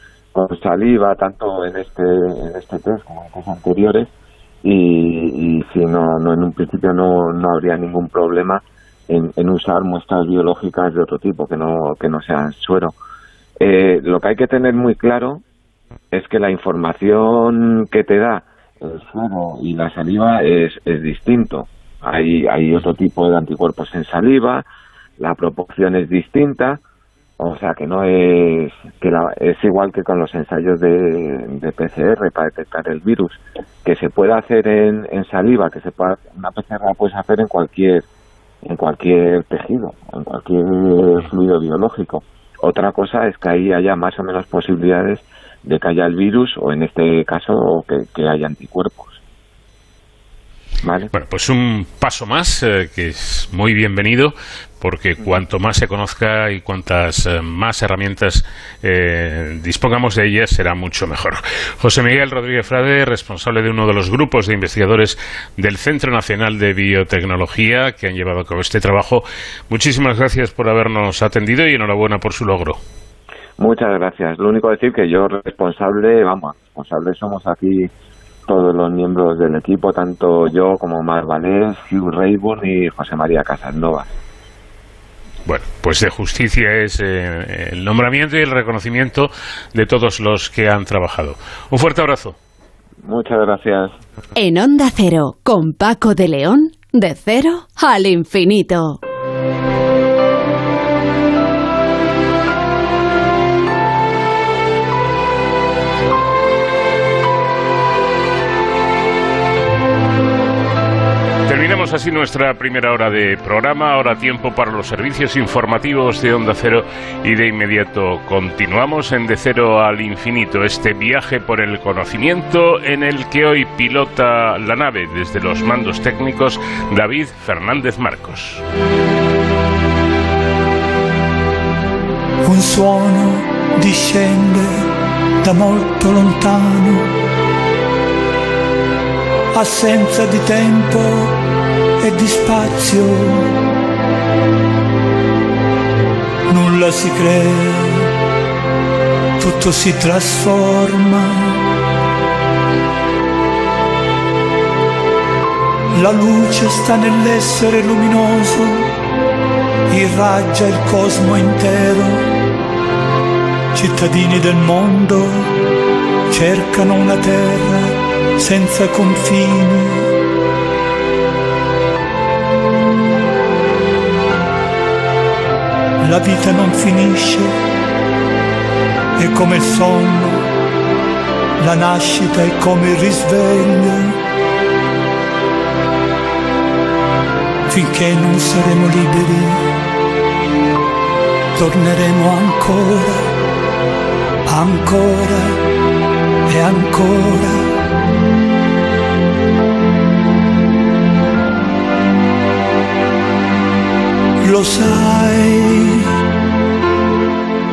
saliva, tanto en este, en este test como en los anteriores, y, y si no, no, en un principio no, no habría ningún problema en, en, usar muestras biológicas de otro tipo, que no, que no sean suero. Eh, lo que hay que tener muy claro es que la información que te da el suero y la saliva es, es distinto. Hay, hay otro tipo de anticuerpos en saliva, la proporción es distinta, o sea que no es que es igual que con los ensayos de, PCR para detectar el virus, que se puede hacer en, saliva, que se puede, una PCR la puedes hacer en cualquier en cualquier tejido, en cualquier fluido biológico. Otra cosa es que ahí haya más o menos posibilidades de que haya el virus o en este caso que haya anticuerpos. Bueno, pues un paso más eh, que es muy bienvenido porque cuanto más se conozca y cuantas eh, más herramientas eh, dispongamos de ellas será mucho mejor. José Miguel Rodríguez Frade, responsable de uno de los grupos de investigadores del Centro Nacional de Biotecnología que han llevado a cabo este trabajo. Muchísimas gracias por habernos atendido y enhorabuena por su logro. Muchas gracias. Lo único decir que yo responsable, vamos, responsable somos aquí todos los miembros del equipo, tanto yo como Mar Valés, Hugh Rayburn y José María Casanova. Bueno, pues de justicia es eh, el nombramiento y el reconocimiento de todos los que han trabajado. Un fuerte abrazo. Muchas gracias. En Onda Cero, con Paco de León, de cero al infinito. Terminamos así nuestra primera hora de programa, ahora tiempo para los servicios informativos de Onda Cero y de inmediato continuamos en De Cero al Infinito, este viaje por el conocimiento en el que hoy pilota la nave desde los mandos técnicos David Fernández Marcos. Un suono discende da molto lontano, assenza di tempo e di spazio. Nulla si crea, tutto si trasforma. La luce sta nell'essere luminoso, irraggia il cosmo intero. Cittadini del mondo cercano una terra senza confini. La vita non finisce, è come il sonno, la nascita è come il risveglio. Finché non saremo liberi, torneremo ancora, ancora e ancora. Lo sai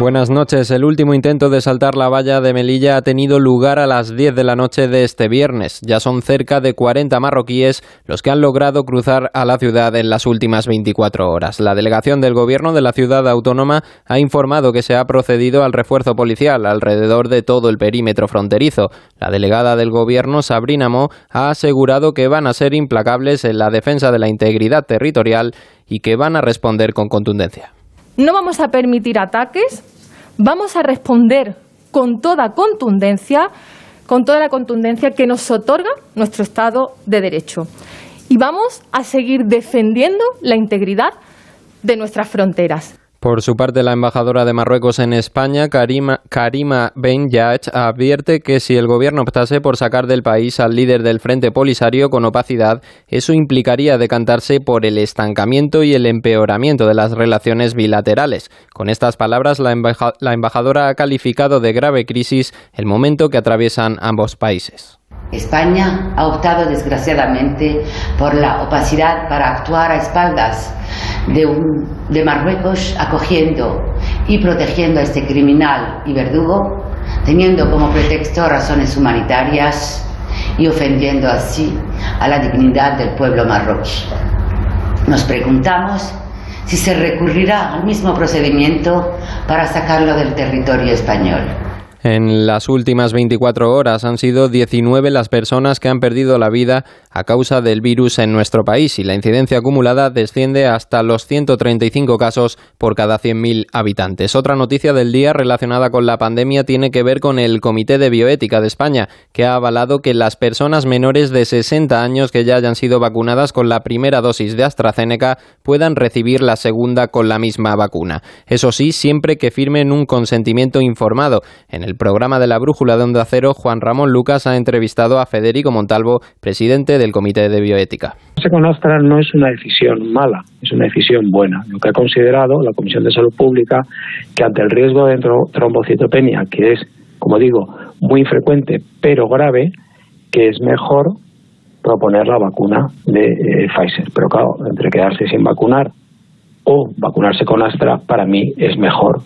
Buenas noches. El último intento de saltar la valla de Melilla ha tenido lugar a las 10 de la noche de este viernes. Ya son cerca de 40 marroquíes los que han logrado cruzar a la ciudad en las últimas 24 horas. La delegación del gobierno de la ciudad autónoma ha informado que se ha procedido al refuerzo policial alrededor de todo el perímetro fronterizo. La delegada del gobierno, Sabrina Mo, ha asegurado que van a ser implacables en la defensa de la integridad territorial y que van a responder con contundencia. No vamos a permitir ataques, vamos a responder con toda contundencia, con toda la contundencia que nos otorga nuestro Estado de Derecho. Y vamos a seguir defendiendo la integridad de nuestras fronteras. Por su parte, la embajadora de Marruecos en España, Karima, Karima Ben Yach, advierte que si el gobierno optase por sacar del país al líder del Frente Polisario con opacidad, eso implicaría decantarse por el estancamiento y el empeoramiento de las relaciones bilaterales. Con estas palabras, la, la embajadora ha calificado de grave crisis el momento que atraviesan ambos países. España ha optado desgraciadamente por la opacidad para actuar a espaldas de, Marruecos, acogiendo y protegiendo a este criminal y verdugo, teniendo como pretexto razones humanitarias y ofendiendo así a la dignidad del pueblo marroquí. Nos preguntamos si se recurrirá al mismo procedimiento para sacarlo del territorio español. En las últimas 24 horas han sido 19 las personas que han perdido la vida a causa del virus en nuestro país y la incidencia acumulada desciende hasta los 135 casos por cada 100.000 habitantes. Otra noticia del día relacionada con la pandemia tiene que ver con el Comité de Bioética de España, que ha avalado que las personas menores de 60 años que ya hayan sido vacunadas con la primera dosis de AstraZeneca puedan recibir la segunda con la misma vacuna. Eso sí, siempre que firmen un consentimiento informado. En el programa de la Brújula de Onda Cero, Juan Ramón Lucas ha entrevistado a Federico Montalvo, presidente del Comité de Bioética. con Astra no es una decisión mala, es una decisión buena. Lo que ha considerado la Comisión de Salud Pública que ante el riesgo de tro- trombocitopenia, que es, como digo, muy infrecuente pero grave, que es mejor proponer la vacuna de eh, Pfizer. Pero claro, entre quedarse sin vacunar o vacunarse con Astra, para mí es mejor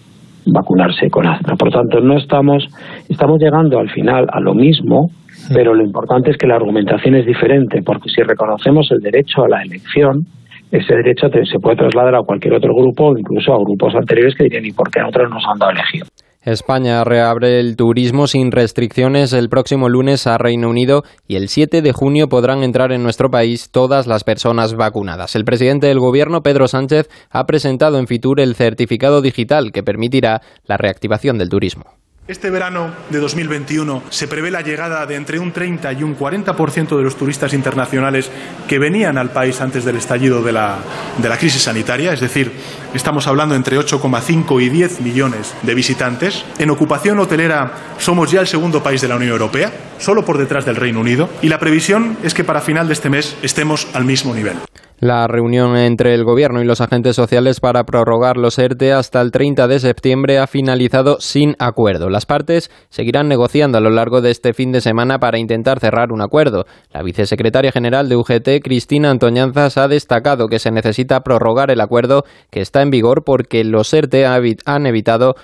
vacunarse con Astra. Por tanto, no estamos, estamos llegando al final a lo mismo, pero lo importante es que la argumentación es diferente, porque si reconocemos el derecho a la elección, ese derecho se puede trasladar a cualquier otro grupo o incluso a grupos anteriores que dirían, ¿y por qué a otros nos han dado elegir? España reabre el turismo sin restricciones el próximo lunes a Reino Unido y el 7 de junio podrán entrar en nuestro país todas las personas vacunadas. El presidente del Gobierno, Pedro Sánchez, ha presentado en Fitur el certificado digital que permitirá la reactivación del turismo. Este verano de 2021 se prevé la llegada de entre un 30 y un 40% de los turistas internacionales que venían al país antes del estallido de la, de la crisis sanitaria, es decir, estamos hablando entre 8,5 y 10 millones de visitantes. En ocupación hotelera somos ya el segundo país de la Unión Europea, solo por detrás del Reino Unido, y la previsión es que para final de este mes estemos al mismo nivel. La reunión entre el Gobierno y los agentes sociales para prorrogar los ERTE hasta el 30 de septiembre ha finalizado sin acuerdo. Las partes seguirán negociando a lo largo de este fin de semana para intentar cerrar un acuerdo. La vicesecretaria general de UGT, Cristina Antoñanzas, ha destacado que se necesita prorrogar el acuerdo que está en vigor porque los ERTE han evitado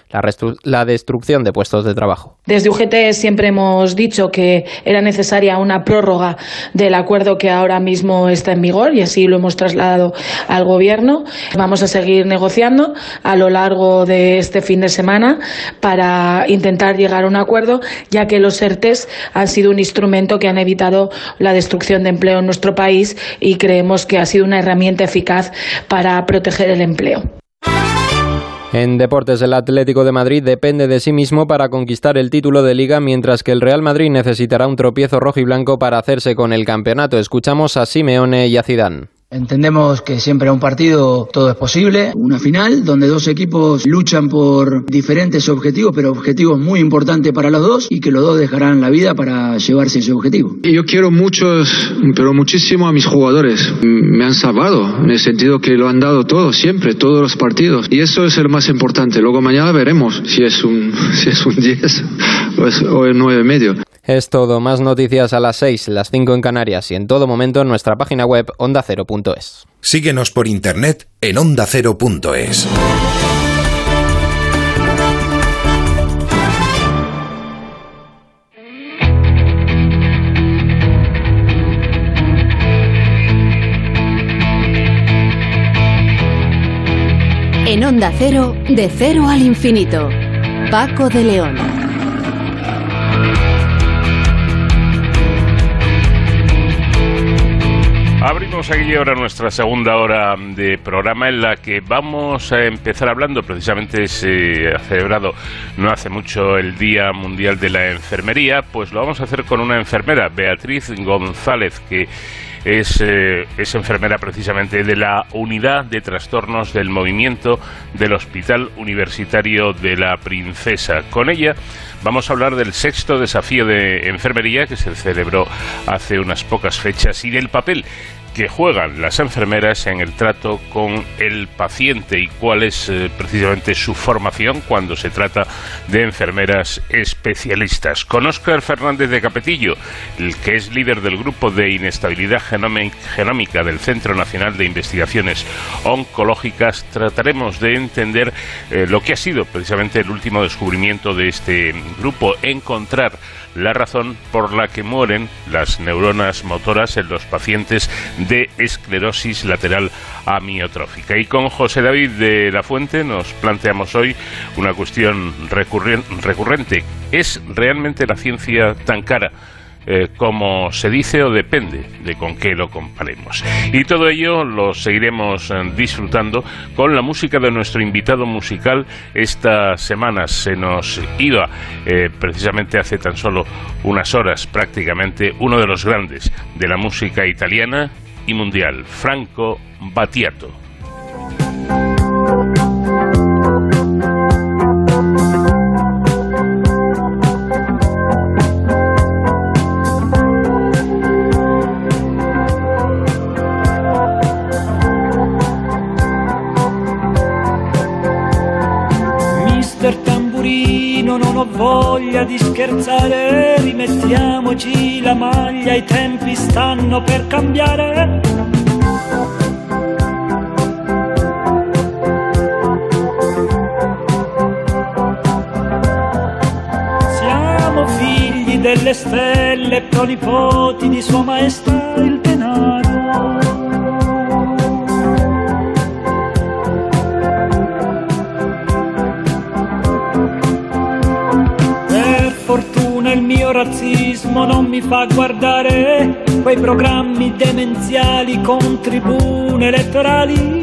la destrucción de puestos de trabajo. Desde UGT siempre hemos dicho que era necesaria una prórroga del acuerdo que ahora mismo está en vigor y así lo hemos trasladado al Gobierno. Vamos a seguir negociando a lo largo de este fin de semana para intentar llegar a un acuerdo, ya que los ERTES han sido un instrumento que han evitado la destrucción de empleo en nuestro país y creemos que ha sido una herramienta eficaz para proteger el empleo. En deportes, el Atlético de Madrid depende de sí mismo para conquistar el título de liga, mientras que el Real Madrid necesitará un tropiezo rojo y blanco para hacerse con el campeonato. Escuchamos a Simeone y a Zidane. Entendemos que siempre en un partido todo es posible, una final donde dos equipos luchan por diferentes objetivos, pero objetivos muy importantes para los dos y que los dos dejarán la vida para llevarse ese objetivo. Yo quiero muchos, pero muchísimo a mis jugadores. Me han salvado, en el sentido que lo han dado todo, siempre, todos los partidos. Y eso es el más importante. Luego mañana veremos si es un, si es un 10 o, es, o el 9 medio. Es todo, más noticias a las 6, las 5 en Canarias y en todo momento en nuestra página web ondacero.es. Síguenos por internet en ondacero.es. En Onda Cero, de cero al infinito. Paco de León. Abrimos aquí ahora nuestra segunda hora de programa en la que vamos a empezar hablando, precisamente se ha celebrado no hace mucho el Día Mundial de la Enfermería, pues lo vamos a hacer con una enfermera, Beatriz González, que es, eh, es, enfermera precisamente de la Unidad de Trastornos del Movimiento del Hospital Universitario de la Princesa. Con ella vamos a hablar del sexto desafío de enfermería que se celebró hace unas pocas fechas y del papel que juegan las enfermeras en el trato con el paciente y cuál es eh, precisamente su formación cuando se trata de enfermeras especialistas. Con Óscar Fernández de Capetillo, el que es líder del grupo de inestabilidad genómica del Centro Nacional de Investigaciones Oncológicas, trataremos de entender eh, lo que ha sido precisamente el último descubrimiento de este grupo, encontrar la razón por la que mueren las neuronas motoras en los pacientes de esclerosis lateral amiotrófica. Y con José David de la Fuente nos planteamos hoy una cuestión recurrente. ¿Es realmente la ciencia tan cara? Eh, como se dice o depende de con qué lo comparemos. Y todo ello lo seguiremos eh, disfrutando con la música de nuestro invitado musical. Esta semana se nos iba eh, precisamente hace tan solo unas horas prácticamente uno de los grandes de la música italiana y mundial, Franco Battiato. voglia di scherzare, rimettiamoci la maglia, i tempi stanno per cambiare. Siamo figli delle stelle, pronipoti di Sua Maestà il denaro. Razzismo non mi fa guardare quei programmi demenziali con tribune elettorali.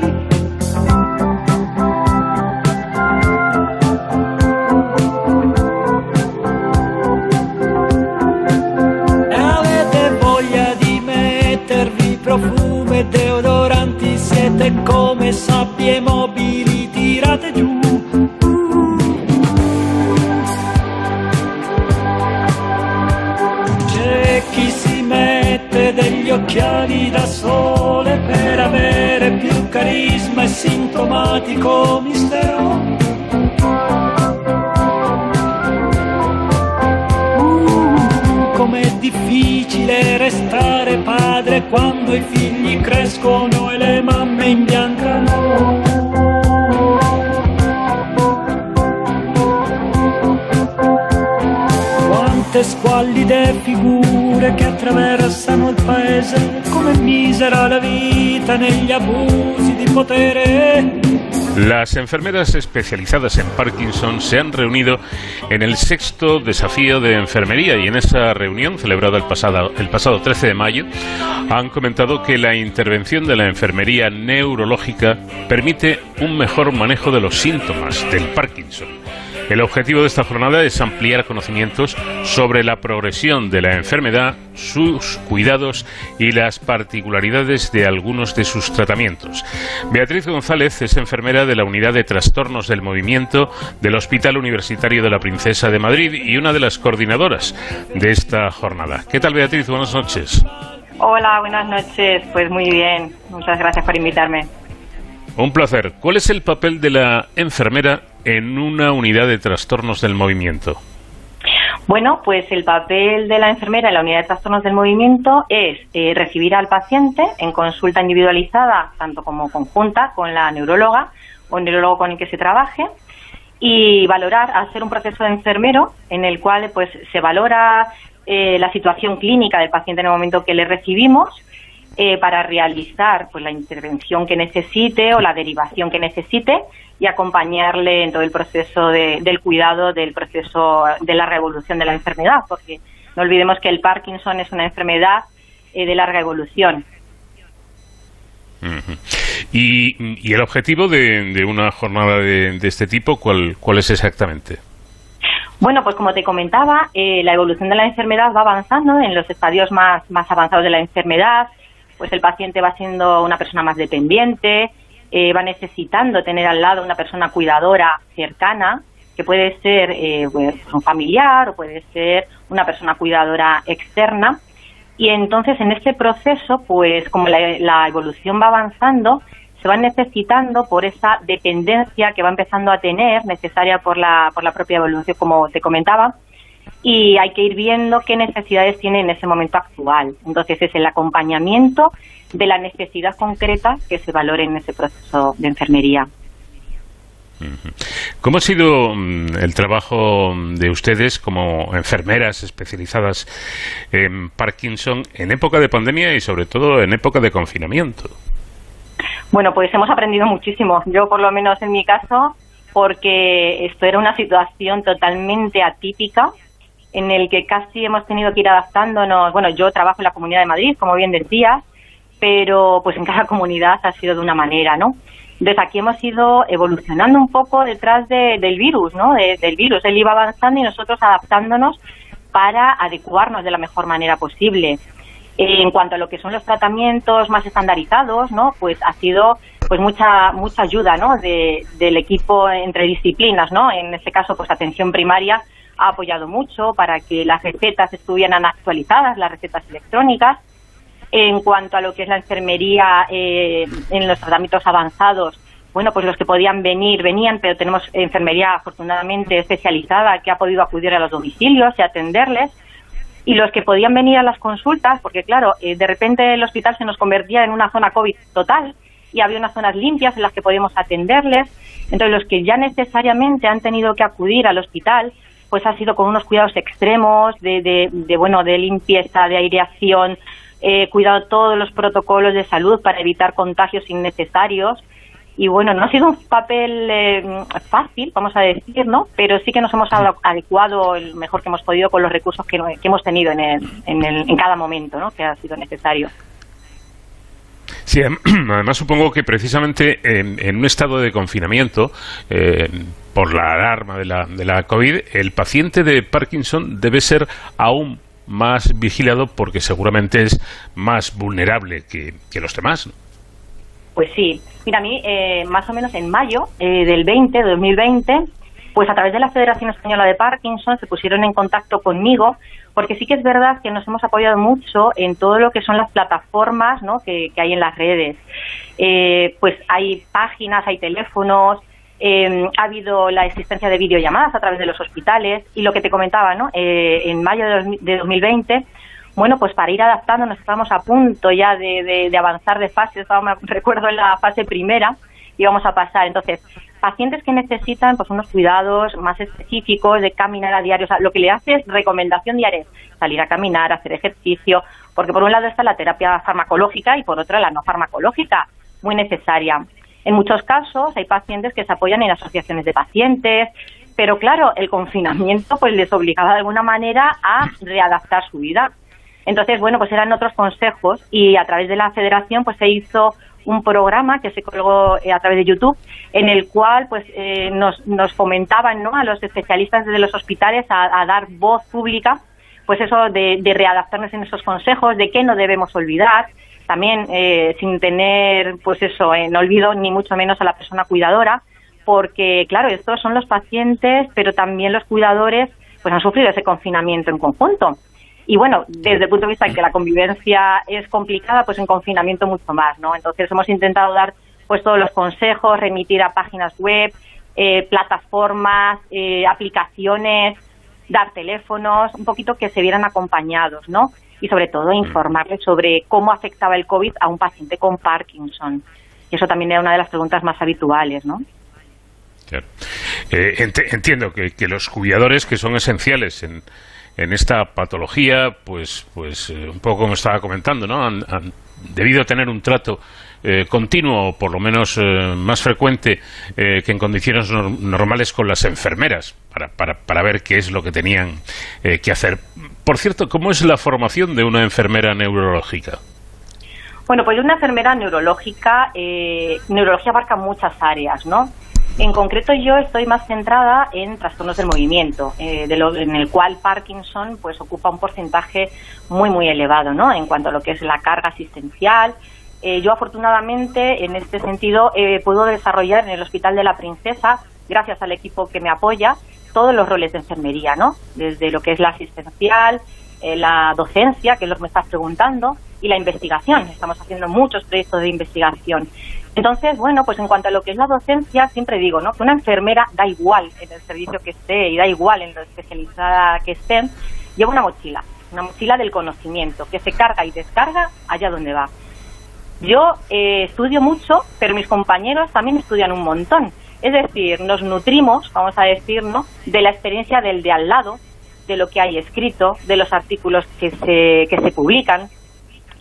Avete voglia di mettervi profumo Las enfermeras especializadas en Parkinson se han reunido en el sexto desafío de enfermería y en esa reunión, celebrada el pasado, el pasado 13 de mayo, han comentado que la intervención de la enfermería neurológica permite un mejor manejo de los síntomas del Parkinson. El objetivo de esta jornada es ampliar conocimientos sobre la progresión de la enfermedad, sus cuidados y las particularidades de algunos de sus tratamientos. Beatriz González es enfermera de la Unidad de Trastornos del Movimiento del Hospital Universitario de la Princesa de Madrid y una de las coordinadoras de esta jornada. ¿Qué tal, Beatriz? Buenas noches. Hola, buenas noches. Pues muy bien. Muchas gracias por invitarme. Un placer. ¿Cuál es el papel de la enfermera en una unidad de trastornos del movimiento? Bueno, pues el papel de la enfermera en la unidad de trastornos del movimiento es eh, recibir al paciente en consulta individualizada, tanto como conjunta con la neuróloga o neurólogo con el que se trabaje, y valorar, hacer un proceso de enfermero en el cual pues se valora eh, la situación clínica del paciente en el momento que le recibimos eh, para realizar pues la intervención que necesite o la derivación que necesite y acompañarle en todo el proceso de- del cuidado del proceso de la revolución de la enfermedad, porque no olvidemos que el Parkinson es una enfermedad eh, de larga evolución. ¿Y, y el objetivo de, de una jornada de, de este tipo, ¿cuál, cuál es exactamente? Bueno, pues como te comentaba, eh, la evolución de la enfermedad va avanzando en los estadios más, más avanzados de la enfermedad, pues el paciente va siendo una persona más dependiente, eh, va necesitando tener al lado una persona cuidadora cercana, que puede ser eh, pues, un familiar o puede ser una persona cuidadora externa. Y entonces en este proceso, pues como la, la evolución va avanzando, se van necesitando por esa dependencia que va empezando a tener, necesaria por la, por la propia evolución, como te comentaba, y hay que ir viendo qué necesidades tiene en ese momento actual. Entonces es el acompañamiento de la necesidad concreta que se valore en ese proceso de enfermería. ¿Cómo ha sido mm, el trabajo de ustedes como enfermeras especializadas en Parkinson en época de pandemia y sobre todo en época de confinamiento? Bueno, pues hemos aprendido muchísimo. Yo, por lo menos en mi caso, porque esto era una situación totalmente atípica en el que casi hemos tenido que ir adaptándonos. Bueno, yo trabajo en la Comunidad de Madrid, como bien decías, pero pues en cada comunidad ha sido de una manera, ¿no? Entonces aquí hemos ido evolucionando un poco detrás de- del virus, ¿no? De- del virus. Él iba avanzando y nosotros adaptándonos para adecuarnos de la mejor manera posible. En cuanto a lo que son los tratamientos más estandarizados, ¿no? Pues ha sido pues mucha mucha ayuda, ¿no? De, del equipo entre disciplinas, ¿no? En este caso, pues atención primaria ha apoyado mucho para que las recetas estuvieran actualizadas, las recetas electrónicas. En cuanto a lo que es la enfermería eh, en los tratamientos avanzados, bueno, pues los que podían venir, venían, pero tenemos enfermería afortunadamente especializada que ha podido acudir a los domicilios y atenderles. Y los que podían venir a las consultas, porque claro, eh, de repente el hospital se nos convertía en una zona COVID total y había unas zonas limpias en las que podíamos atenderles. Entonces, los que ya necesariamente han tenido que acudir al hospital, pues ha sido con unos cuidados extremos de, de, de bueno, de limpieza, de aireación, eh, cuidado todos los protocolos de salud para evitar contagios innecesarios. Y bueno, no ha sido un papel eh, fácil, vamos a decir, ¿no? Pero sí que nos hemos adecuado el mejor que hemos podido con los recursos que, que hemos tenido en, el, en, el, en cada momento, ¿no? Que ha sido necesario. Sí, además supongo que precisamente en, en un estado de confinamiento, eh, por la alarma de la, de la COVID, el paciente de Parkinson debe ser aún más vigilado porque seguramente es más vulnerable que, que los demás. Pues sí. Mira, a mí, eh, más o menos en mayo eh, del 20, de 2020, pues a través de la Federación Española de Parkinson se pusieron en contacto conmigo, porque sí que es verdad que nos hemos apoyado mucho en todo lo que son las plataformas ¿no? que, que hay en las redes. Eh, pues hay páginas, hay teléfonos, eh, ha habido la existencia de videollamadas a través de los hospitales y lo que te comentaba, ¿no? Eh, en mayo de, dos- de 2020, bueno, pues para ir adaptándonos estábamos a punto ya de, de- avanzar de fase, recuerdo en la fase primera, íbamos a pasar. Entonces, pacientes que necesitan pues unos cuidados más específicos de caminar a diario, o sea, lo que le hace es recomendación diaria, salir a caminar, hacer ejercicio, porque por un lado está la terapia farmacológica y por otra la no farmacológica, muy necesaria. En muchos casos hay pacientes que se apoyan en asociaciones de pacientes, pero claro, el confinamiento pues les obligaba de alguna manera a readaptar su vida. Entonces, bueno, pues eran otros consejos y a través de la federación pues se hizo un programa que se colgó eh, a través de YouTube en el cual pues eh, nos, nos fomentaban ¿no? a los especialistas de los hospitales a, dar voz pública pues eso de, de readaptarnos en esos consejos, de qué no debemos olvidar, también eh, sin tener pues eso en olvido ni mucho menos a la persona cuidadora, porque claro, estos son los pacientes, pero también los cuidadores pues han sufrido ese confinamiento en conjunto. Y bueno, desde el punto de vista de que la convivencia es complicada, pues en confinamiento mucho más, ¿no? Entonces hemos intentado dar pues todos los consejos, remitir a páginas web, eh, plataformas, eh, aplicaciones, dar teléfonos, un poquito que se vieran acompañados, ¿no? Y sobre todo informarles sobre cómo afectaba el COVID a un paciente con Parkinson. Y eso también era una de las preguntas más habituales, ¿no? Eh, ent- entiendo que, que los cuidadores que son esenciales en, en esta patología, pues, pues eh, un poco como estaba comentando, ¿no? Han, han debido tener un trato eh, continuo, o por lo menos eh, más frecuente eh, que en condiciones nor- normales con las enfermeras, para, para, para ver qué es lo que tenían eh, que hacer. Por cierto, ¿cómo es la formación de una enfermera neurológica? Bueno, pues una enfermera neurológica, neurología abarca muchas áreas, ¿no? En concreto yo estoy más centrada en trastornos del movimiento, de lo, en el cual Parkinson pues ocupa un porcentaje muy muy elevado, ¿no? En cuanto a lo que es la carga asistencial. Eh, yo afortunadamente en este sentido eh, puedo desarrollar en el Hospital de la Princesa, gracias al equipo que me apoya, todos los roles de enfermería, ¿no? Desde lo que es la asistencial, eh, la docencia, que es lo que me estás preguntando, y la investigación. Estamos haciendo muchos proyectos de investigación. Entonces, bueno, pues en cuanto a lo que es la docencia, siempre digo, ¿no? Que una enfermera da igual en el servicio que esté y da igual en lo especializada que esté, lleva una mochila, una mochila del conocimiento, que se carga y descarga allá donde va. Yo eh, estudio mucho, pero mis compañeros también estudian un montón. Es decir, nos nutrimos, vamos a decir, ¿no? de la experiencia del de al lado, de lo que hay escrito, de los artículos que se, que se publican.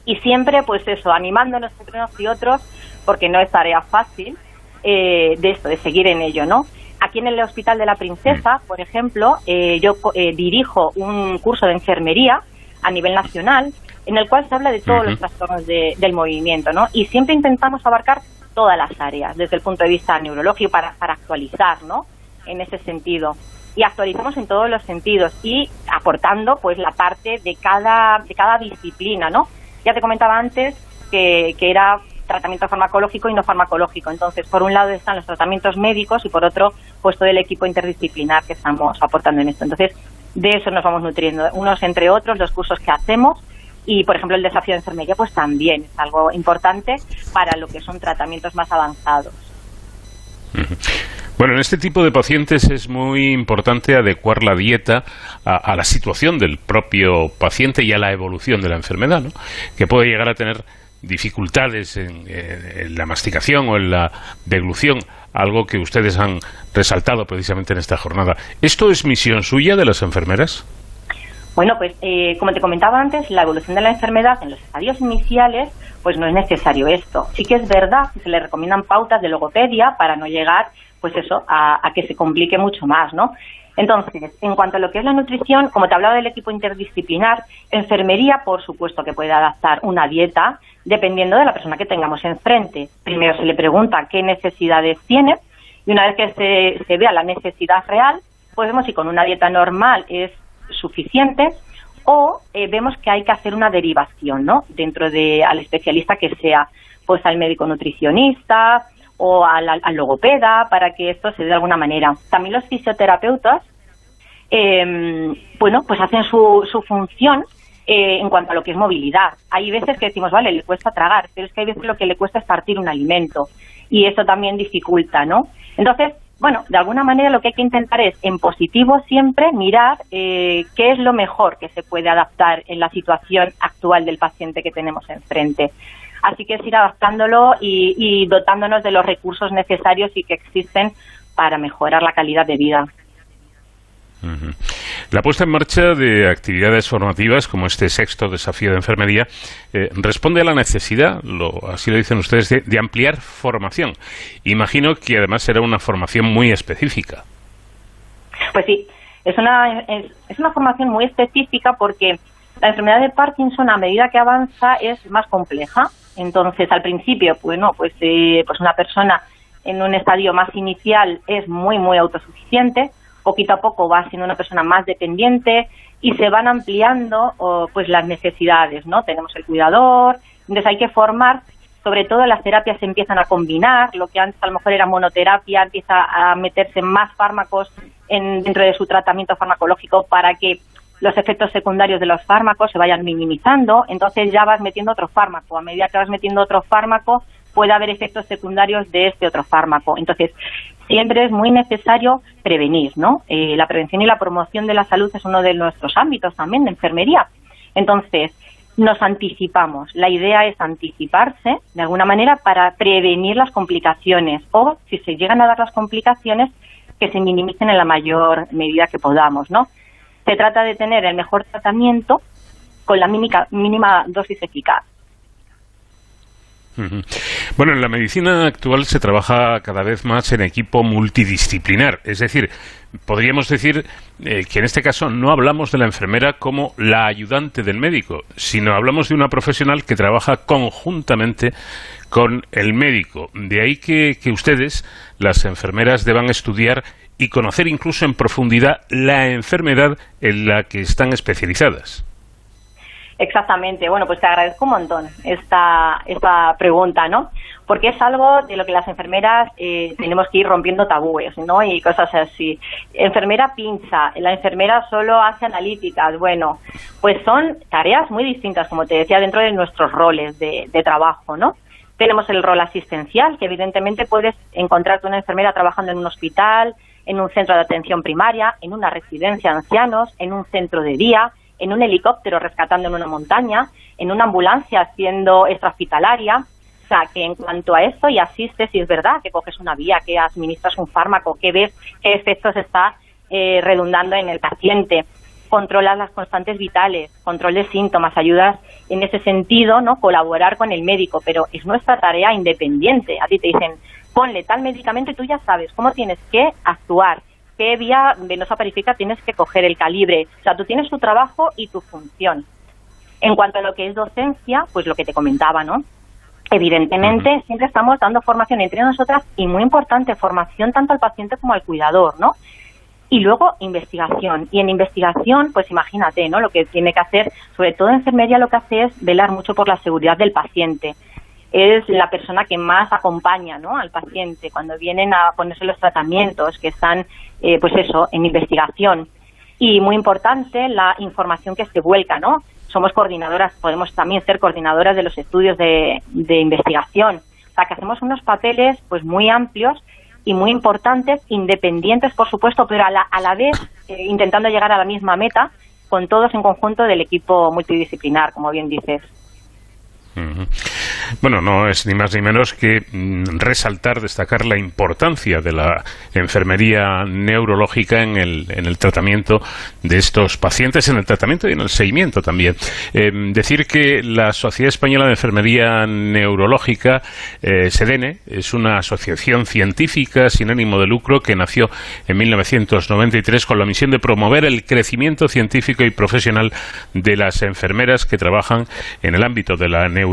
Y siempre, pues eso, animándonos entre unos y otros, porque no es tarea fácil, eh, de esto, de seguir en ello, ¿no? Aquí en el Hospital de la Princesa, por ejemplo, eh, yo eh, dirijo un curso de enfermería a nivel nacional en el cual se habla de todos los trastornos de- del movimiento, ¿no? Y siempre intentamos abarcar todas las áreas desde el punto de vista neurológico para, para actualizar, ¿no? En ese sentido. Y actualizamos en todos los sentidos y aportando, pues, la parte de cada, de cada disciplina, ¿no? Ya te comentaba antes que, que era tratamiento farmacológico y no farmacológico. Entonces, por un lado están los tratamientos médicos y por otro, pues todo el equipo interdisciplinar que estamos aportando en esto. Entonces, de eso nos vamos nutriendo, unos entre otros, los cursos que hacemos y, por ejemplo, el desafío de enfermería, pues también es algo importante para lo que son tratamientos más avanzados. Bueno, en este tipo de pacientes es muy importante adecuar la dieta a, a la situación del propio paciente y a la evolución de la enfermedad, ¿no? que puede llegar a tener dificultades en, la masticación o en la deglución, algo que ustedes han resaltado precisamente en esta jornada. ¿Esto es misión suya de las enfermeras? Bueno, pues eh, como te comentaba antes, la evolución de la enfermedad en los estadios iniciales, pues no es necesario esto. Sí que es verdad que se le recomiendan pautas de logopedia para no llegar, pues eso, a, que se complique mucho más, ¿no? Entonces, en cuanto a lo que es la nutrición, como te hablaba del equipo interdisciplinar, enfermería, por supuesto que puede adaptar una dieta dependiendo de la persona que tengamos enfrente. Primero se le pregunta qué necesidades tiene y una vez que se, se vea la necesidad real, pues vemos si con una dieta normal es suficiente o eh, vemos que hay que hacer una derivación, ¿no? Dentro de al especialista que sea, pues al médico nutricionista, o al, logopeda para que esto se dé de alguna manera. También los fisioterapeutas, em, bueno, pues hacen su, su función eh, en cuanto a lo que es movilidad. Hay veces que decimos, vale, le cuesta tragar, pero es que hay veces lo que le cuesta es partir un alimento y eso también dificulta, ¿no? Entonces, bueno, de alguna manera lo que hay que intentar es, en positivo siempre, mirar eh, qué es lo mejor que se puede adaptar en la situación actual del paciente que tenemos enfrente. Así que es ir adaptándolo y, dotándonos de los recursos necesarios y que existen para mejorar la calidad de vida. La puesta en marcha de actividades formativas como este sexto desafío de enfermería eh, responde a la necesidad, lo, así lo dicen ustedes, de, ampliar formación. Imagino que además será una formación muy específica. Pues sí, es una, es una formación muy específica porque la enfermedad de Parkinson a medida que avanza es más compleja entonces, al principio, bueno, pues, eh, pues una persona en un estadio más inicial es muy, muy autosuficiente, poquito a poco va siendo una persona más dependiente y se van ampliando pues las necesidades, ¿no? Tenemos el cuidador, entonces hay que formar, sobre todo las terapias se empiezan a combinar, lo que antes a lo mejor era monoterapia empieza a meterse más fármacos en, dentro de su tratamiento farmacológico para que los efectos secundarios de los fármacos se vayan minimizando, entonces ya vas metiendo otro fármaco. A medida que vas metiendo otro fármaco, puede haber efectos secundarios de este otro fármaco. Entonces, siempre es muy necesario prevenir, ¿no? Eh, la prevención y la promoción de la salud es uno de nuestros ámbitos también de enfermería. Entonces, nos anticipamos. La idea es anticiparse, de alguna manera, para prevenir las complicaciones o, si se llegan a dar las complicaciones, que se minimicen en la mayor medida que podamos, ¿no? Se trata de tener el mejor tratamiento con la mínima dosis eficaz. Bueno, en la medicina actual se trabaja cada vez más en equipo multidisciplinar, es decir, podríamos decir eh, que en este caso no hablamos de la enfermera como la ayudante del médico, sino hablamos de una profesional que trabaja conjuntamente con el médico. De ahí que, que ustedes, las enfermeras, deban estudiar y conocer incluso en profundidad la enfermedad en la que están especializadas. Exactamente. Bueno, pues te agradezco un montón esta, esta pregunta, ¿no? Porque es algo de lo que las enfermeras eh, tenemos que ir rompiendo tabúes, ¿no? Y cosas así. Enfermera pincha, la enfermera solo hace analíticas. Bueno, pues son tareas muy distintas, como te decía, dentro de nuestros roles de, de trabajo, ¿no? Tenemos el rol asistencial, que evidentemente puedes encontrarte una enfermera trabajando en un hospital, en un centro de atención primaria, en una residencia de ancianos, en un centro de día, en un helicóptero rescatando en una montaña, en una ambulancia haciendo extrahospitalaria. O sea, que en cuanto a eso y asistes, si es verdad que coges una vía, que administras un fármaco, que ves qué efectos está eh, redundando en el paciente, controlas las constantes vitales, controles síntomas, ayudas en ese sentido, ¿no? Colaborar con el médico, pero es nuestra tarea independiente. A ti te dicen, ponle tal medicamento y tú ya sabes cómo tienes que actuar, qué vía venosa periférica tienes que coger, el calibre. O sea, tú tienes tu trabajo y tu función. En cuanto a lo que es docencia, pues lo que te comentaba, ¿no? Evidentemente, siempre estamos dando formación entre nosotras y muy importante, formación tanto al paciente como al cuidador, ¿no? Y luego investigación. Y en investigación, pues imagínate, ¿no? Lo que tiene que hacer, sobre todo en enfermería, lo que hace es velar mucho por la seguridad del paciente es la persona que más acompaña ¿no? al paciente cuando vienen a ponerse los tratamientos que están, eh, pues eso, en investigación. Y muy importante, la información que se vuelca, ¿no? Somos coordinadoras, podemos también ser coordinadoras de los estudios de, investigación. O sea, que hacemos unos papeles pues muy amplios y muy importantes, independientes, por supuesto, pero a la, a la vez eh, intentando llegar a la misma meta con todos en conjunto del equipo multidisciplinar, como bien dices. Bueno, no es ni más ni menos que mm, resaltar, destacar la importancia de la enfermería neurológica en el, en el tratamiento de estos pacientes, en el tratamiento y en el seguimiento también. Em, decir que la Sociedad Española de Enfermería Neurológica, eh, SEDENE, es una asociación científica sin ánimo de lucro que nació en 1993 con la misión de promover el crecimiento científico y profesional de las enfermeras que trabajan en el ámbito de la neurología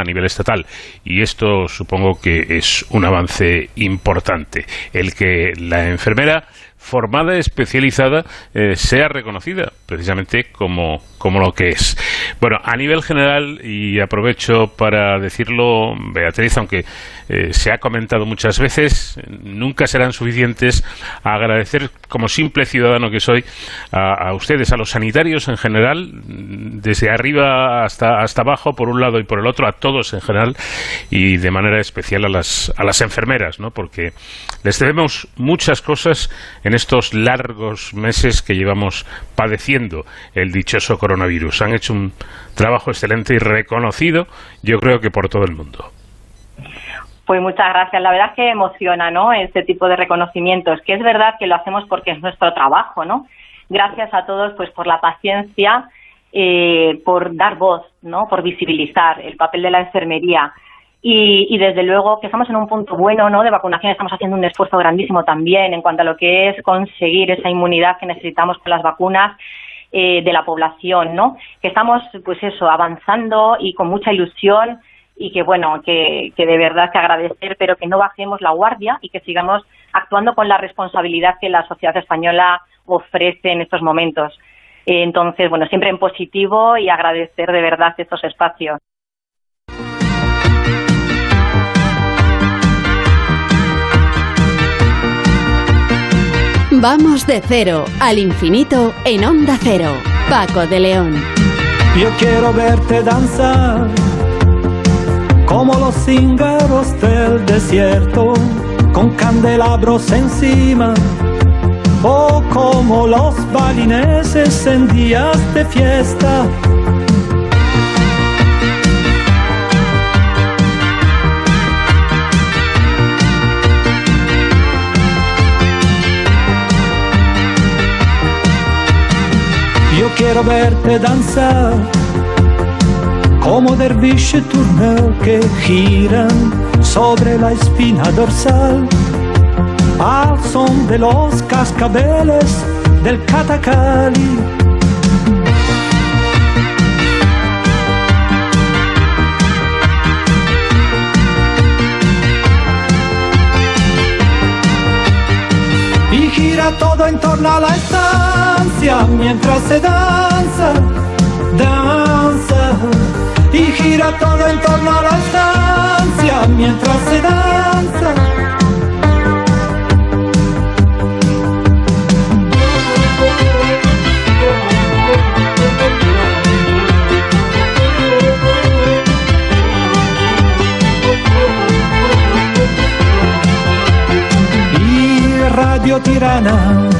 a nivel estatal. Y esto supongo que es un avance importante. El que la enfermera formada, especializada, eh, sea reconocida precisamente como, como lo que es. Bueno, a nivel general, y aprovecho para decirlo, Beatriz, aunque eh, se ha comentado muchas veces, nunca serán suficientes agradecer como simple ciudadano que soy a, ustedes, a los sanitarios en general, desde arriba hasta, hasta abajo, por un lado y por el otro, a todos en general, y de manera especial a las, a las enfermeras, ¿no? porque les debemos muchas cosas en estos largos meses que llevamos padeciendo el dichoso coronavirus. Han hecho un trabajo excelente y reconocido, yo creo que por todo el mundo. Pues muchas gracias. La verdad es que emociona, ¿no? Este tipo de reconocimientos, que es verdad que lo hacemos porque es nuestro trabajo, ¿no? Gracias a todos, pues, por la paciencia, eh, por dar voz, ¿no? Por visibilizar el papel de la enfermería. Y, desde luego que estamos en un punto bueno ¿no? de vacunación, estamos haciendo un esfuerzo grandísimo también en cuanto a lo que es conseguir esa inmunidad que necesitamos con las vacunas eh, de la población, ¿no? Que estamos, pues eso, avanzando y con mucha ilusión y que, bueno, que, que de verdad que agradecer, pero que no bajemos la guardia y que sigamos actuando con la responsabilidad que la sociedad española ofrece en estos momentos. entonces, bueno, siempre en positivo y agradecer de verdad estos espacios. Vamos de cero al infinito en Onda Cero. Paco de León. Yo quiero verte danzar como los cíngaros del desierto, con candelabros encima, o como los balineses en días de fiesta quiero verte danzar como derviche turneo que giran sobre la espina dorsal al son de los cascabeles del catacali. Y gira todo en torno a la estancia mientras se danza, danza y gira todo en torno a la estancia mientras se danza. Radio Tirana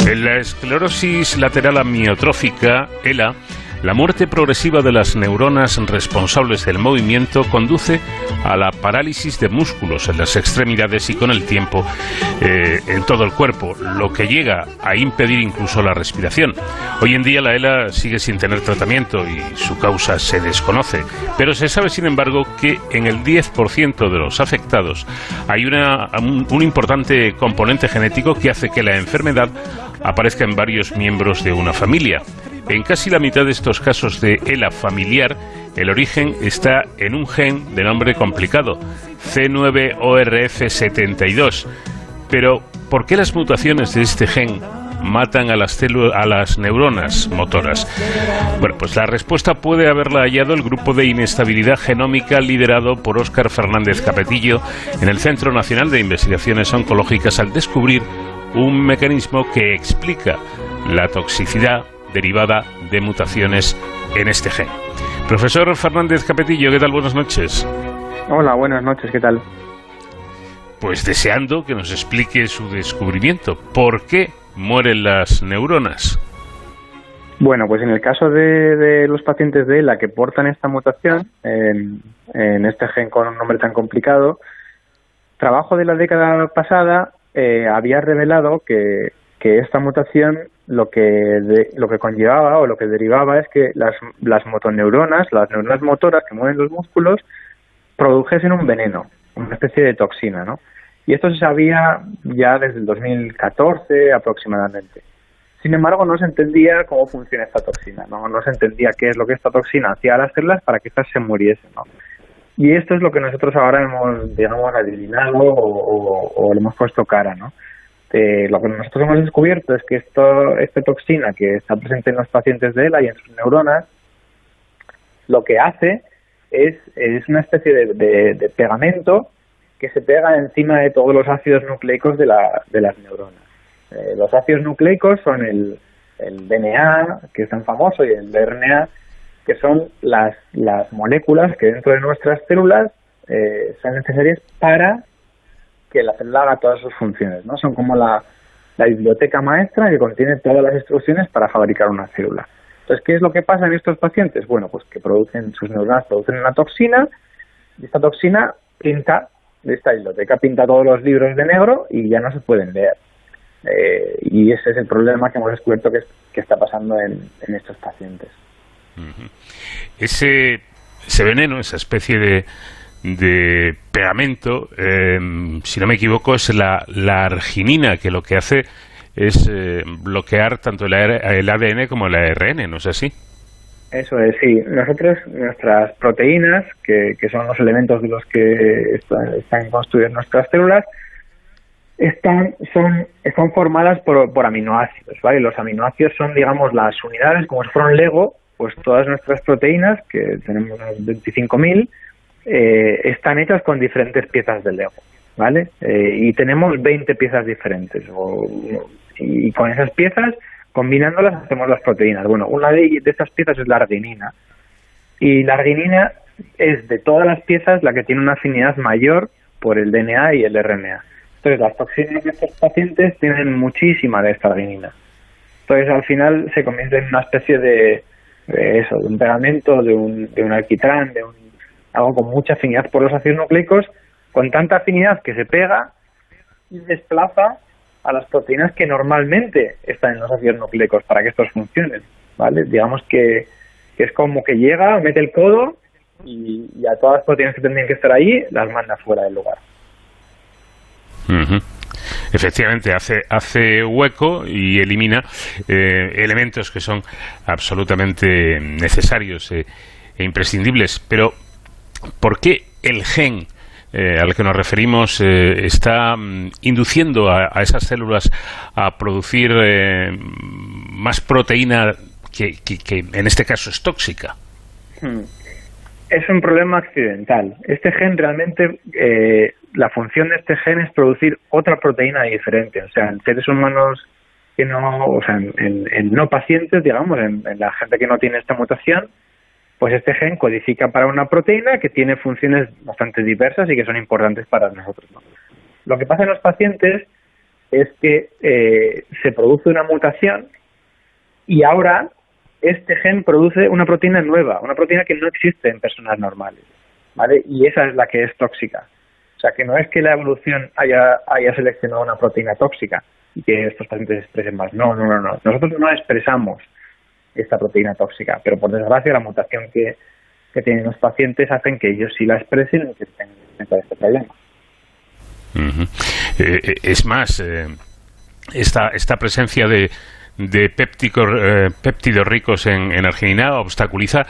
en la esclerosis lateral amiotrófica, ELA, la muerte progresiva de las neuronas responsables del movimiento conduce a la parálisis de músculos en las extremidades y con el tiempo eh, en todo el cuerpo, lo que llega a impedir incluso la respiración. Hoy en día la ELA sigue sin tener tratamiento y su causa se desconoce, pero se sabe sin embargo que en el 10% de los afectados hay un, un importante componente genético que hace que la enfermedad aparezca en varios miembros de una familia. En casi la mitad de estos casos de ELA familiar, el origen está en un gen de nombre complicado, C9ORF72. Pero, ¿por qué las mutaciones de este gen matan a las, a las neuronas motoras? Bueno, pues la respuesta puede haberla hallado el grupo de inestabilidad genómica liderado por Óscar Fernández Capetillo en el Centro Nacional de Investigaciones Oncológicas al descubrir un mecanismo que explica la toxicidad derivada de mutaciones en este gen. Profesor Fernández Capetillo, ¿qué tal? Buenas noches. Hola, buenas noches, ¿qué tal? Pues deseando que nos explique su descubrimiento. ¿Por qué mueren las neuronas? Bueno, pues en el caso de, los pacientes de ELA que portan esta mutación, en, este gen con un nombre tan complicado, trabajo de la década pasada eh, había revelado que, esta mutación lo que, lo que conllevaba o lo que derivaba es que las, las motoneuronas, las neuronas motoras que mueven los músculos, produjesen un veneno, una especie de toxina, ¿no? Y esto se sabía ya desde el 2014 aproximadamente. Sin embargo, no se entendía cómo funciona esta toxina, ¿no? No se entendía qué es lo que esta toxina hacía a las células para que éstas se muriesen, ¿no? Y esto es lo que nosotros ahora hemos, digamos, adivinado o, le hemos puesto cara, ¿no? Eh, lo que nosotros hemos descubierto es que esto, esta toxina que está presente en los pacientes de ELA y en sus neuronas, lo que hace es, una especie de, pegamento que se pega encima de todos los ácidos nucleicos de, la, de las neuronas. Eh, los ácidos nucleicos son el, el DNA, que es tan famoso, y el RNA, que son las, las moléculas que dentro de nuestras células eh, son necesarias para que la célula haga todas sus funciones, ¿no? Son como la, la biblioteca maestra que contiene todas las instrucciones para fabricar una célula. Entonces, ¿qué es lo que pasa en estos pacientes? Bueno, pues que producen, sus neuronas producen una toxina y esta toxina pinta esta biblioteca, pinta todos los libros de negro y ya no se pueden leer. Eh, y ese es el problema que hemos descubierto que, está pasando en, estos pacientes. Ese, ese veneno, esa especie de, de pegamento, em, si no me equivoco, es la, la, arginina, que lo que hace es eh, bloquear tanto el, el, ADN como el ARN, ¿no es así? Eso es, sí. Nosotros, nuestras proteínas, que, que son los elementos de los que están, están construidas nuestras células, están, son, formadas por, por aminoácidos, ¿vale? Los aminoácidos son, digamos, las unidades, como si fuera un Lego, pues todas nuestras proteínas, que tenemos unas 25.000, eh, están hechas con diferentes piezas de Lego, ¿vale? Eh, y tenemos 20 piezas diferentes, y con esas piezas, combinándolas, hacemos las proteínas. Bueno, una de, de estas piezas es la arginina, y la arginina es de todas las piezas la que tiene una afinidad mayor por el DNA y el RNA. Entonces, las toxinas de estos pacientes tienen muchísima de esta arginina. Entonces, al final se convierte en una especie de, eso, de un pegamento, de un, de un alquitrán, de un, algo con mucha afinidad por los ácidos nucleicos, con tanta afinidad que se pega y desplaza a las proteínas que normalmente están en los ácidos nucleicos para que estos funcionen, ¿vale? Digamos que, es como que llega, mete el codo y, a todas las proteínas que tendrían que estar ahí las manda fuera del lugar. Efectivamente, hace, hace hueco y elimina eh, elementos que son absolutamente necesarios eh, e imprescindibles. Pero, ¿por qué el gen eh, al que nos referimos está mm, induciendo a, esas células a producir más proteína que, en este caso es tóxica? Hmm. Es un problema accidental. Este gen realmente la función de este gen es producir otra proteína diferente. O sea, en seres humanos que no, o sea, en, no pacientes, digamos, en, la gente que no tiene esta mutación, pues este gen codifica para una proteína que tiene funciones bastante diversas y que son importantes para nosotros. Lo que pasa en los pacientes es que eh, se produce una mutación y ahora este gen produce una proteína nueva, una proteína que no existe en personas normales, ¿vale? Y esa es la que es tóxica. O sea, que no es que la evolución haya, haya seleccionado una proteína tóxica y que estos pacientes expresen más. No, no, no, no. Nosotros no expresamos esta proteína tóxica, pero por desgracia la mutación que, tienen los pacientes hacen que ellos sí la expresen y que tengan este problema. Eh, eh, es más, eh, esta, esta presencia de, de péptidos ricos en, en arginina obstaculiza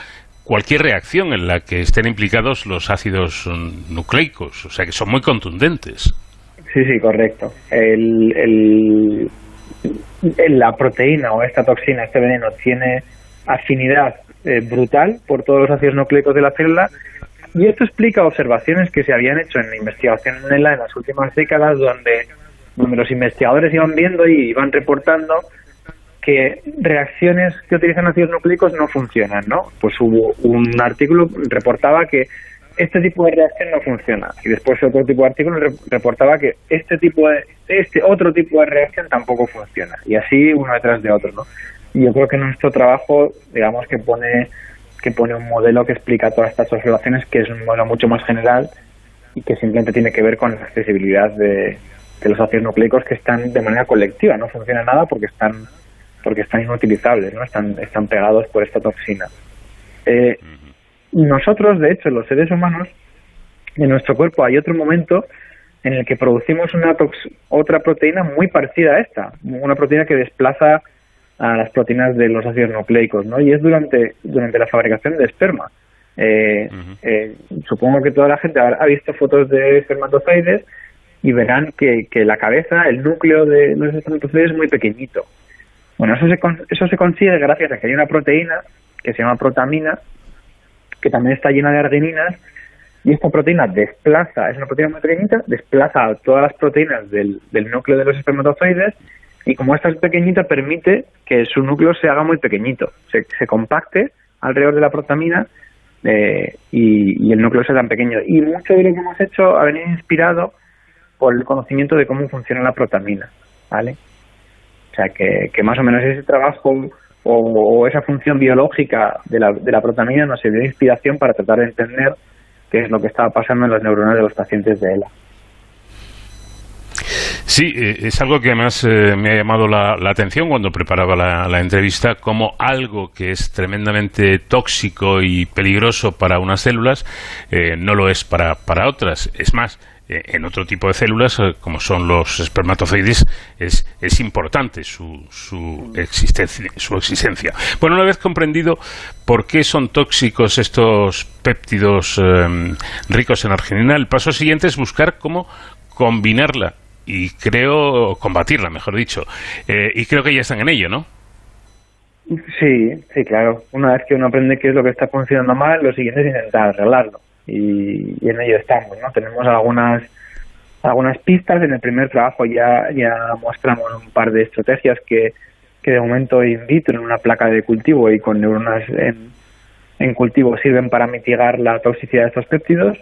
cualquier reacción en la que estén implicados los ácidos nucleicos, o sea que son muy contundentes. Sí, sí, correcto. El, la proteína o esta toxina, este veneno, tiene afinidad eh, brutal por todos los ácidos nucleicos de la célula y esto explica observaciones que se habían hecho en investigación en las últimas décadas donde, donde los investigadores iban viendo y iban reportando que reacciones que utilizan ácidos nucleicos no funcionan, ¿no? Pues hubo un artículo reportaba que este tipo de reacción no funciona y después otro tipo de artículo reportaba que este tipo de este otro tipo de reacción tampoco funciona y así uno detrás de otro, ¿no? Y yo creo que nuestro trabajo, digamos que pone que pone un modelo que explica todas estas observaciones, que es un modelo mucho más general y que simplemente tiene que ver con la accesibilidad de, los ácidos nucleicos que están de manera colectiva, no funciona nada porque están porque están inutilizables, ¿no? Están, están pegados por esta toxina. Eh, nosotros, de hecho, los seres humanos, en nuestro cuerpo hay otro momento en el que producimos una otra proteína muy parecida a esta, una proteína que desplaza a las proteínas de los ácidos nucleicos, ¿no? Y es durante, durante la fabricación de esperma. Eh, eh, supongo que toda la gente ha visto fotos de espermatozoides y verán que, que la cabeza, el núcleo de los espermatozoides es muy pequeñito. Bueno, eso se, eso se consigue gracias a que hay una proteína que se llama protamina, que también está llena de argininas, y esta proteína desplaza, es una proteína muy pequeñita, desplaza a todas las proteínas del, núcleo de los espermatozoides, y como esta es pequeñita, permite que su núcleo se haga muy pequeñito, se, se compacte alrededor de la protamina eh, y, y, el núcleo sea tan pequeño. Y mucho de lo que hemos hecho ha venido inspirado por el conocimiento de cómo funciona la protamina, ¿vale? O sea, que, que más o menos ese trabajo o, esa función biológica de la, de la protamina nos sirvió de inspiración para tratar de entender qué es lo que estaba pasando en las neuronas de los pacientes de ELA. Sí, eh, es algo que además eh, me ha llamado la, atención cuando preparaba la, entrevista, como algo que es tremendamente tóxico y peligroso para unas células eh, no lo es para, para otras. Es más, en otro tipo de células, eh, como son los espermatozoides, es, es importante su, su, existencia, su existencia. Bueno, una vez comprendido por qué son tóxicos estos péptidos em, ricos en arginina, el paso siguiente es buscar cómo combinarla y creo combatirla, mejor dicho. Eh, y creo que ya están en ello, ¿no? Sí, sí, claro. Una vez que uno aprende qué es lo que está funcionando mal, lo siguiente es intentar arreglarlo y, en ello estamos, ¿no? Tenemos algunas algunas pistas. En el primer trabajo ya, ya mostramos un par de estrategias que, que de momento in vitro en una placa de cultivo y con neuronas en, en cultivo sirven para mitigar la toxicidad de estos péptidos,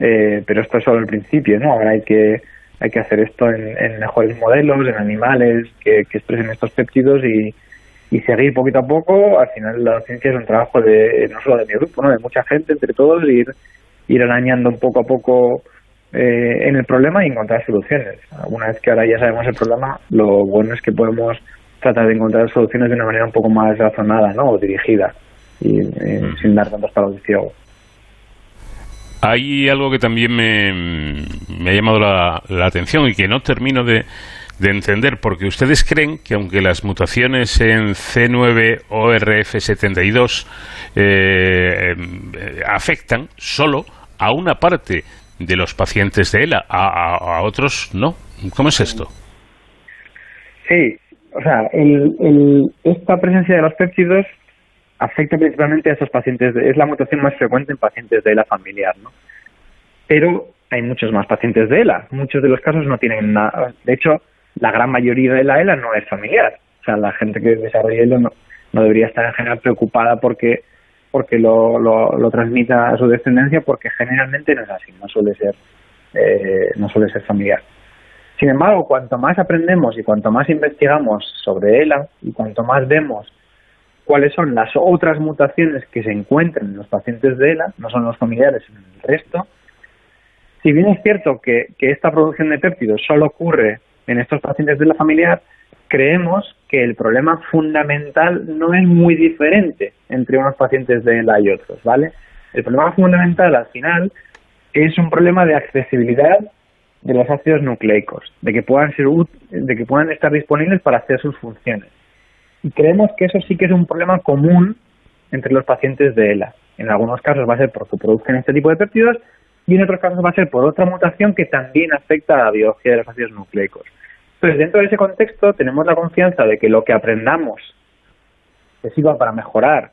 eh, pero esto es solo el principio, ¿no? Ahora hay que hay que hacer esto en, en mejores modelos, en animales que, que expresen estos péptidos y, y seguir poquito a poco. Al final la ciencia es un trabajo de no solo de mi grupo, ¿no? de mucha gente, entre todos, ir ir arañando un poco a poco eh, en el problema y encontrar soluciones. Una vez que ahora ya sabemos el problema, lo bueno es que podemos tratar de encontrar soluciones de una manera un poco más razonada ¿no? o dirigida y eh, mm. sin dar tantos palos de ciego. Hay algo que también me, me ha llamado la, atención y que no termino de, de entender, porque ustedes creen que aunque las mutaciones en C9 o RF72 eh, eh, afectan solo a una parte de los pacientes de ELA, a, otros no. ¿Cómo es esto? Sí, o sea, esta presencia de los péptidos afecta principalmente a esos pacientes, es la mutación más frecuente en pacientes de ELA familiar, ¿no? Pero hay muchos más pacientes de ELA, muchos de los casos no tienen nada, de hecho, la gran mayoría de la ELA no es familiar, o sea, la gente que desarrolla ELA no, debería estar en general preocupada porque porque lo, lo, transmita a su descendencia, porque generalmente no es así, no suele ser, eh, no suele ser familiar. Sin embargo, cuanto más aprendemos y cuanto más investigamos sobre ELA y cuanto más vemos cuáles son las otras mutaciones que se encuentran en los pacientes de ELA, no son los familiares, sino el resto, si bien es cierto que, que esta producción de péptidos solo ocurre en estos pacientes de la familiar, creemos que el problema fundamental no es muy diferente entre unos pacientes de ELA y otros, ¿vale? El problema fundamental al final es un problema de accesibilidad de los ácidos nucleicos, de que puedan ser de que puedan estar disponibles para hacer sus funciones. Y creemos que eso sí que es un problema común entre los pacientes de ELA. En algunos casos va a ser porque producen este tipo de péptidos y en otros casos va a ser por otra mutación que también afecta a la biología de los ácidos nucleicos. Entonces, dentro de ese contexto, tenemos la confianza de que lo que aprendamos que sirva para mejorar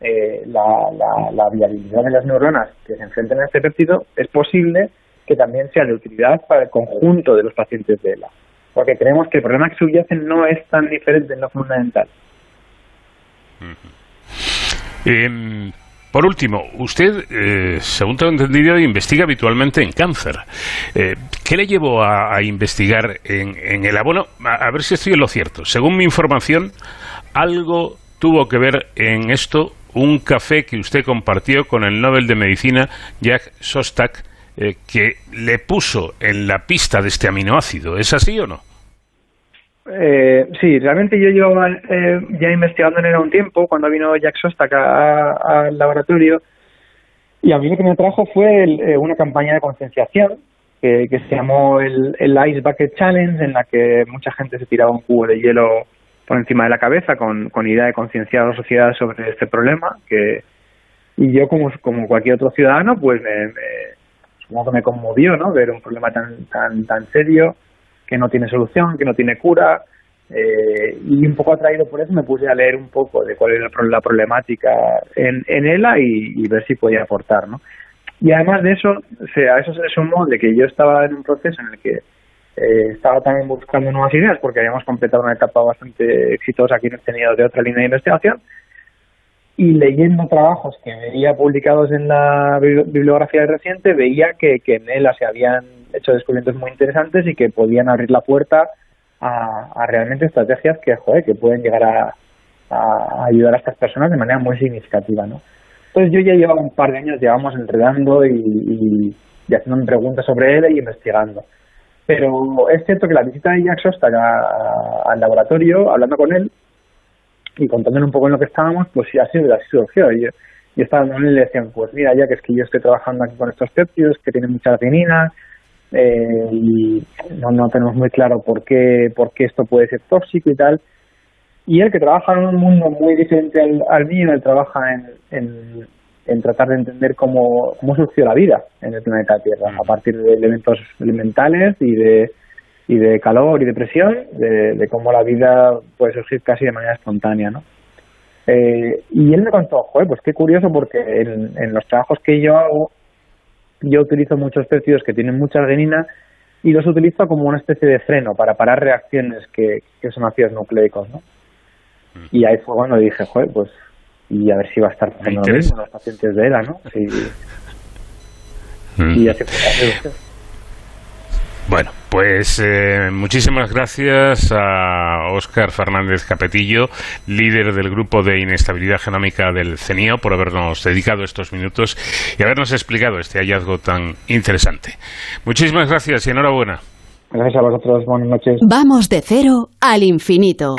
eh, la, la, viabilidad de las neuronas que se enfrenten a este péptido, es posible que también sea de utilidad para el conjunto de los pacientes de ELA. Porque creemos que el problema que subyace no es tan diferente en lo fundamental. Em, por último, usted, eh, según tengo entendido, investiga habitualmente en cáncer. Eh, ¿Qué le llevó a, investigar en, en, el abono? A, ver si estoy en lo cierto. Según mi información, algo tuvo que ver en esto un café que usted compartió con el Nobel de Medicina Jack Sostak, eh, que le puso en la pista de este aminoácido. ¿Es así o no? Eh, sí, realmente yo llevo eh, ya investigando en él un tiempo, cuando vino Jack Sostak al laboratorio, y a mí lo que me trajo fue eh, una campaña de concienciación que, se llamó el, el Ice Bucket Challenge, en la que mucha gente se tiraba un cubo de hielo por encima de la cabeza con, con idea de concienciar a la sociedad sobre este problema que y yo como, como cualquier otro ciudadano pues me, supongo que me conmovió no ver un problema tan tan tan serio que no tiene solución que no tiene cura eh, y un poco atraído por eso me puse a leer un poco de cuál era la problemática en, en ELA y, y ver si podía aportar no y además de eso se, a eso se sumó de que yo estaba en un proceso en el que eh, estaba también buscando nuevas ideas porque habíamos completado una etapa bastante exitosa aquí en el tenido de otra línea de investigación y leyendo trabajos que veía publicados en la bibliografía reciente veía que, en ELA se habían hecho descubrimientos muy interesantes y que podían abrir la puerta a, realmente estrategias que joder, que pueden llegar a, ayudar a estas personas de manera muy significativa ¿no? entonces yo ya llevaba un par de años llevamos enredando y, y, haciéndome preguntas sobre él y investigando pero es cierto que la visita de Jack Sostak al laboratorio, hablando con él y contándole un poco en lo que estábamos, pues sí, ha sido así surgió. Y yo, yo estaba con él y le decían, pues mira, ya que es que yo estoy trabajando aquí con estos péptidos que tienen mucha arginina eh, y no, no tenemos muy claro por qué, por qué esto puede ser tóxico y tal. Y él que trabaja en un mundo muy diferente al, mío, él trabaja en, en tratar de entender cómo, cómo surgió la vida en el planeta Tierra, a partir de elementos elementales y de, y de calor y de presión, de, cómo la vida puede surgir casi de manera espontánea, ¿no? Eh, y él me contó, joder, pues qué curioso porque en, en los trabajos que yo hago, yo utilizo muchos péptidos que tienen mucha arginina y los utilizo como una especie de freno para parar reacciones que, que son ácidos nucleicos, ¿no? Y ahí fue cuando dije, joder, pues y a ver si va a estar pasando lo mismo los pacientes de ELA, ¿no? Sí. Mm. Y así bueno, pues eh, muchísimas gracias a Óscar Fernández Capetillo, líder del grupo de inestabilidad genómica del CENIO, por habernos dedicado estos minutos y habernos explicado este hallazgo tan interesante. Muchísimas gracias y enhorabuena. Gracias a vosotros, buenas noches. Vamos de cero al infinito.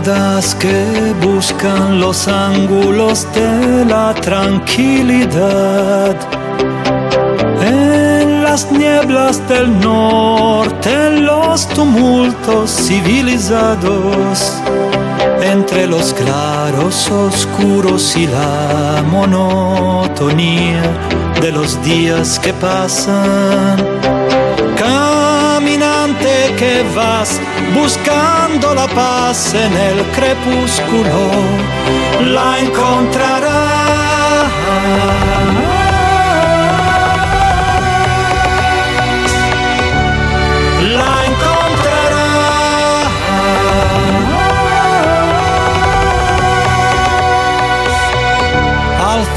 Que buscan los ángulos de la tranquilidad. En las nieblas del norte, en los tumultos civilizados, entre los claros oscuros y la monotonía de los días que pasan que vas buscando la paz en el crepúsculo, la encontrarás.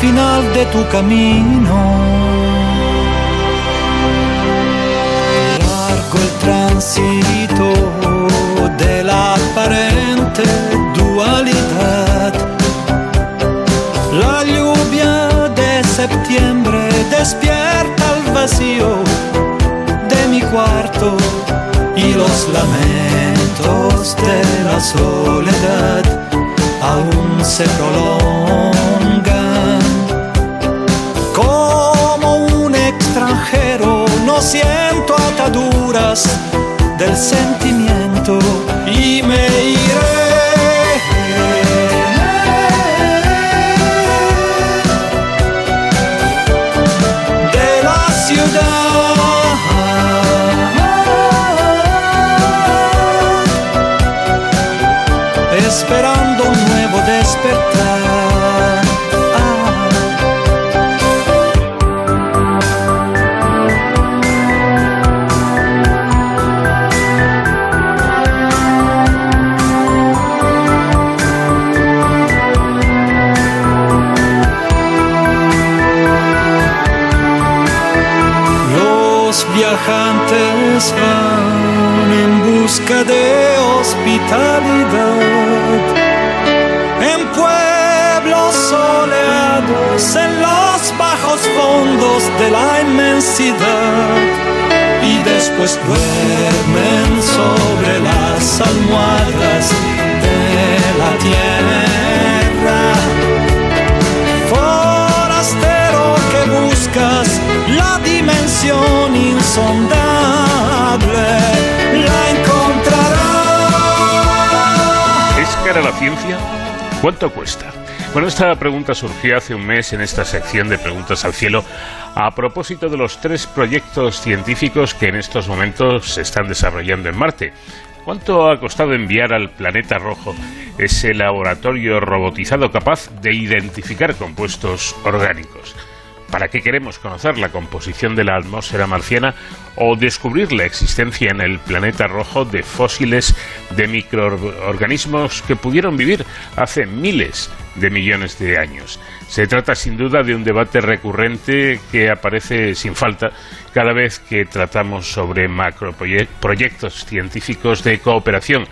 Final de tu camino el tránsito de la aparente dualidad. La lluvia de septiembre despierta el vacío de mi cuarto y los lamentos de la soledad aún se prolongan extranjero, no siento ataduras del sentimiento. Y van en busca de hospitalidad en pueblos soleados, en los bajos fondos de la inmensidad y después duermen sobre las almohadas de la tierra. Forastero que buscas la dimensión insondable, ciencia? ¿Cuánto cuesta? Bueno, esta pregunta surgió hace un mes en esta sección de Preguntas al Cielo a propósito de los tres proyectos científicos que en estos momentos se están desarrollando en Marte. ¿Cuánto ha costado enviar al planeta rojo ese laboratorio robotizado capaz de identificar compuestos orgánicos? ¿Para qué queremos conocer la composición de la atmósfera marciana o descubrir la existencia en el planeta rojo de fósiles de microorganismos que pudieron vivir hace miles de millones de años? Se trata sin duda de un debate recurrente que aparece sin falta cada vez que tratamos sobre macroproyectos científicos de cooperación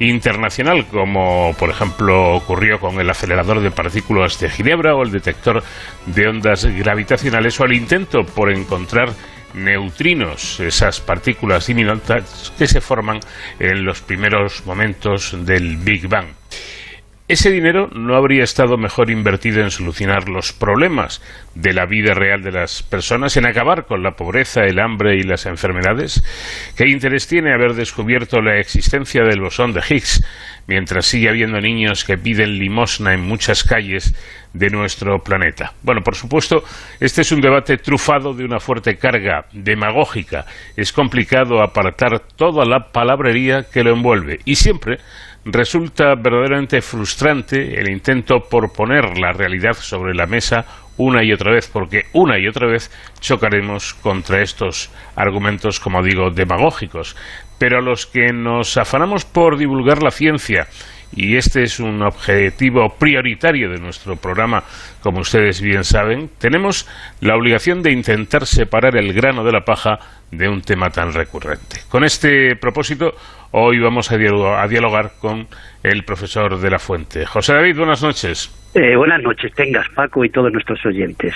internacional, como por ejemplo ocurrió con el acelerador de partículas de Ginebra o el detector de ondas gravitacionales o el intento por encontrar neutrinos, esas partículas diminutas que se forman en los primeros momentos del Big Bang. Ese dinero no habría estado mejor invertido en solucionar los problemas de la vida real de las personas, en acabar con la pobreza, el hambre y las enfermedades. ¿Qué interés tiene haber descubierto la existencia del bosón de Higgs mientras sigue habiendo niños que piden limosna en muchas calles de nuestro planeta? Bueno, por supuesto, este es un debate trufado de una fuerte carga demagógica. Es complicado apartar toda la palabrería que lo envuelve y siempre resulta verdaderamente frustrante el intento por poner la realidad sobre la mesa una y otra vez, porque una y otra vez chocaremos contra estos argumentos, como digo, demagógicos. Pero a los que nos afanamos por divulgar la ciencia, y este es un objetivo prioritario de nuestro programa, como ustedes bien saben, tenemos la obligación de intentar separar el grano de la paja de un tema tan recurrente. Con este propósito, hoy vamos a dialogar, a dialogar con el profesor de la Fuente. José David, buenas noches. Eh, buenas noches, tengas Paco y todos nuestros oyentes.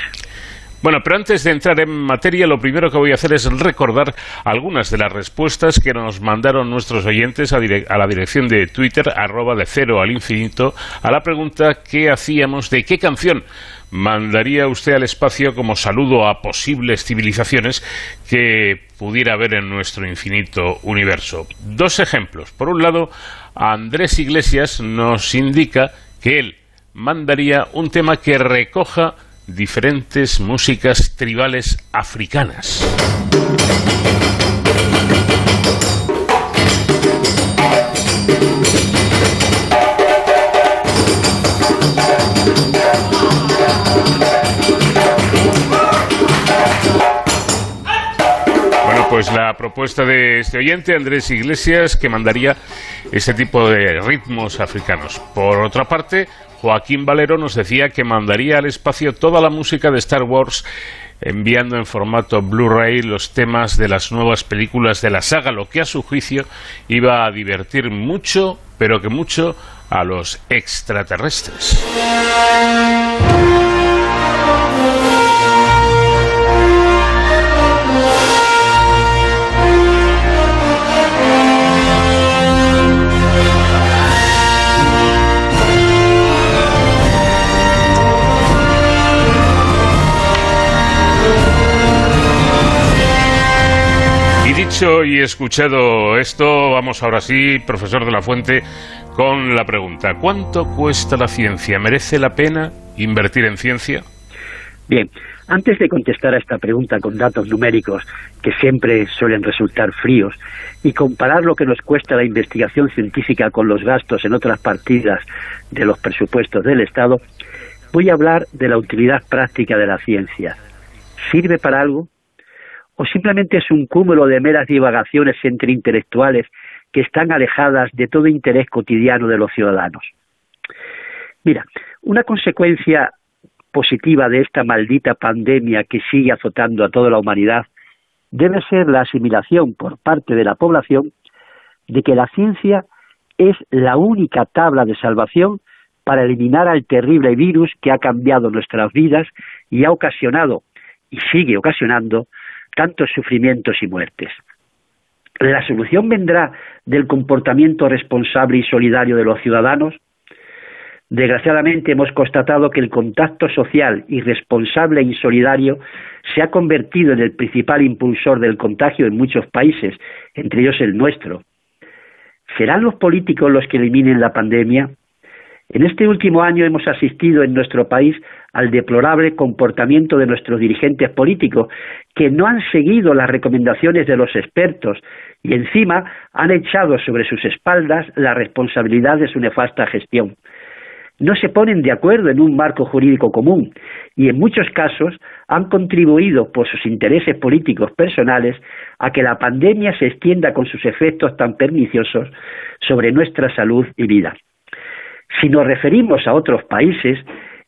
Bueno, pero antes de entrar en materia, lo primero que voy a hacer es recordar algunas de las respuestas que nos mandaron nuestros oyentes a, a, la dirección de Twitter, arroba de cero al infinito, a la pregunta que hacíamos de qué canción mandaría usted al espacio como saludo a posibles civilizaciones que pudiera haber en nuestro infinito universo. Dos ejemplos. Por un lado, Andrés Iglesias nos indica que él mandaría un tema que recoja diferentes músicas tribales africanas. Bueno, pues la propuesta de este oyente, Andrés Iglesias, que mandaría ese tipo de ritmos africanos. Por otra parte, Joaquín Valero nos decía que mandaría al espacio toda la música de Star Wars enviando en formato Blu-ray los temas de las nuevas películas de la saga, lo que a su juicio iba a divertir mucho, pero que mucho, a los extraterrestres. Dicho y escuchado esto, vamos ahora sí, profesor de la Fuente, con la pregunta. ¿Cuánto cuesta la ciencia? ¿Merece la pena invertir en ciencia? Bien, antes de contestar a esta pregunta con datos numéricos que siempre suelen resultar fríos y comparar lo que nos cuesta la investigación científica con los gastos en otras partidas de los presupuestos del Estado, voy a hablar de la utilidad práctica de la ciencia. ¿Sirve para algo? ¿O simplemente es un cúmulo de meras divagaciones entre intelectuales que están alejadas de todo interés cotidiano de los ciudadanos? Mira, una consecuencia positiva de esta maldita pandemia que sigue azotando a toda la humanidad debe ser la asimilación por parte de la población de que la ciencia es la única tabla de salvación para eliminar al terrible virus que ha cambiado nuestras vidas y ha ocasionado y sigue ocasionando tantos sufrimientos y muertes. La solución vendrá del comportamiento responsable y solidario de los ciudadanos. Desgraciadamente hemos constatado que el contacto social irresponsable e insolidario se ha convertido en el principal impulsor del contagio en muchos países, entre ellos el nuestro. ¿Serán los políticos los que eliminen la pandemia? En este último año hemos asistido en nuestro país al deplorable comportamiento de nuestros dirigentes políticos, que no han seguido las recomendaciones de los expertos y encima han echado sobre sus espaldas la responsabilidad de su nefasta gestión. No se ponen de acuerdo en un marco jurídico común y en muchos casos han contribuido por sus intereses políticos personales a que la pandemia se extienda con sus efectos tan perniciosos sobre nuestra salud y vida. Si nos referimos a otros países,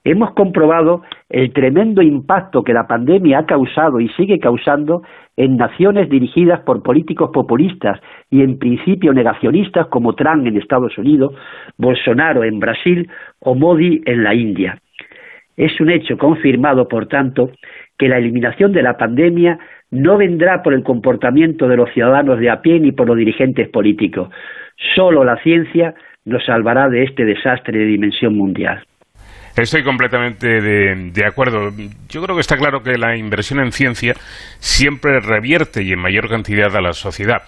hemos comprobado el tremendo impacto que la pandemia ha causado y sigue causando en naciones dirigidas por políticos populistas y en principio negacionistas como Trump en Estados Unidos, Bolsonaro en Brasil o Modi en la India. Es un hecho confirmado, por tanto, que la eliminación de la pandemia no vendrá por el comportamiento de los ciudadanos de a pie ni por los dirigentes políticos. Solo la ciencia nos salvará de este desastre de dimensión mundial. Estoy completamente de, acuerdo. Yo creo que está claro que la inversión en ciencia siempre revierte y en mayor cantidad a la sociedad.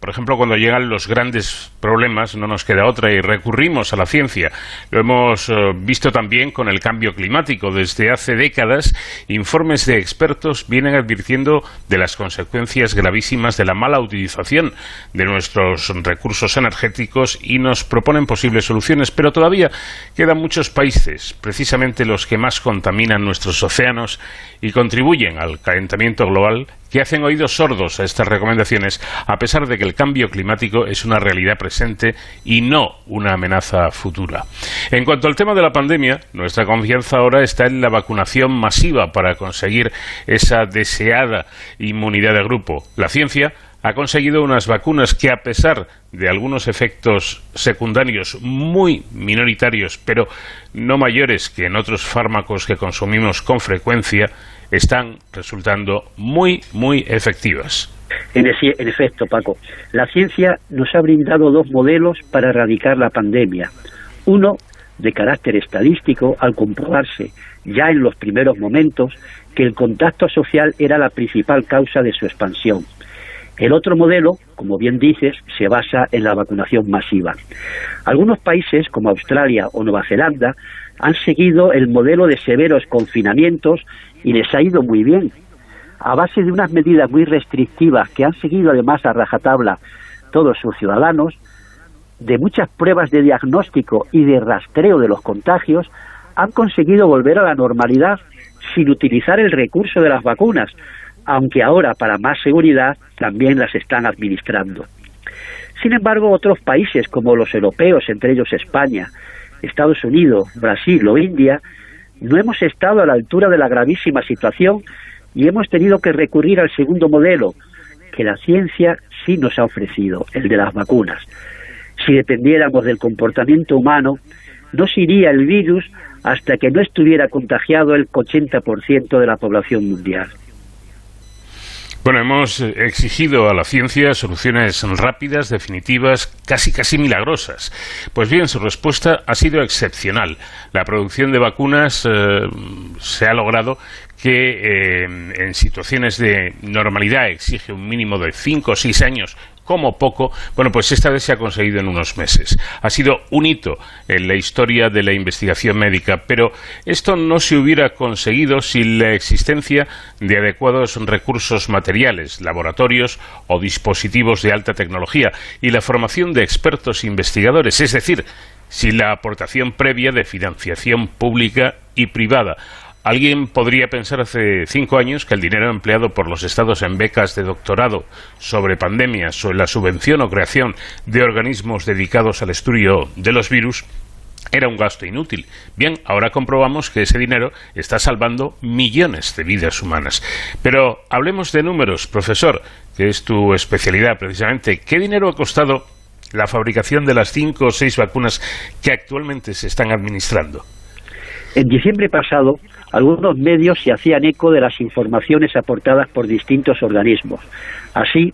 Por ejemplo, cuando llegan los grandes problemas, no nos queda otra y recurrimos a la ciencia. Lo hemos eh, visto también con el cambio climático. Desde hace décadas, informes de expertos vienen advirtiendo de las consecuencias gravísimas de la mala utilización de nuestros recursos energéticos y nos proponen posibles soluciones. Pero todavía quedan muchos países, precisamente los que más contaminan nuestros océanos y contribuyen al calentamiento global, que hacen oídos sordos a estas recomendaciones, a pesar de que el cambio climático es una realidad presente y no una amenaza futura. En cuanto al tema de la pandemia, nuestra confianza ahora está en la vacunación masiva para conseguir esa deseada inmunidad de grupo. La ciencia ha conseguido unas vacunas que, a pesar de algunos efectos secundarios muy minoritarios, pero no mayores que en otros fármacos que consumimos con frecuencia, están resultando muy, muy efectivas. En, efecto, Paco, la ciencia nos ha brindado dos modelos para erradicar la pandemia. Uno, de carácter estadístico, al comprobarse ya en los primeros momentos que el contacto social era la principal causa de su expansión. El otro modelo, como bien dices, se basa en la vacunación masiva. Algunos países, como Australia o Nueva Zelanda, han seguido el modelo de severos confinamientos y les ha ido muy bien. A base de unas medidas muy restrictivas que han seguido además a rajatabla todos sus ciudadanos, de muchas pruebas de diagnóstico y de rastreo de los contagios, han conseguido volver a la normalidad sin utilizar el recurso de las vacunas, aunque ahora para más seguridad también las están administrando. Sin embargo, otros países como los europeos, entre ellos España, Estados Unidos, Brasil o India, no hemos estado a la altura de la gravísima situación y hemos tenido que recurrir al segundo modelo que la ciencia sí nos ha ofrecido, el de las vacunas. Si dependiéramos del comportamiento humano, no se iría el virus hasta que no estuviera contagiado el 80% de la población mundial. Bueno, hemos eh, exigido a la ciencia soluciones rápidas, definitivas, casi casi milagrosas. Pues bien, su respuesta ha sido excepcional. La producción de vacunas eh, se ha logrado que en situaciones de normalidad exige un mínimo de cinco o seis años como poco, bueno, pues esta vez se ha conseguido en unos meses. Ha sido un hito en la historia de la investigación médica, pero esto no se hubiera conseguido sin la existencia de adecuados recursos materiales, laboratorios o dispositivos de alta tecnología y la formación de expertos investigadores, es decir, sin la aportación previa de financiación pública y privada. Alguien podría pensar hace cinco años que el dinero empleado por los estados en becas de doctorado sobre pandemias o en la subvención o creación de organismos dedicados al estudio de los virus era un gasto inútil. Bien, ahora comprobamos que ese dinero está salvando millones de vidas humanas. Pero hablemos de números, profesor, que es tu especialidad precisamente. ¿Qué dinero ha costado la fabricación de las cinco o seis vacunas que actualmente se están administrando? En diciembre pasado, algunos medios se hacían eco de las informaciones aportadas por distintos organismos. Así,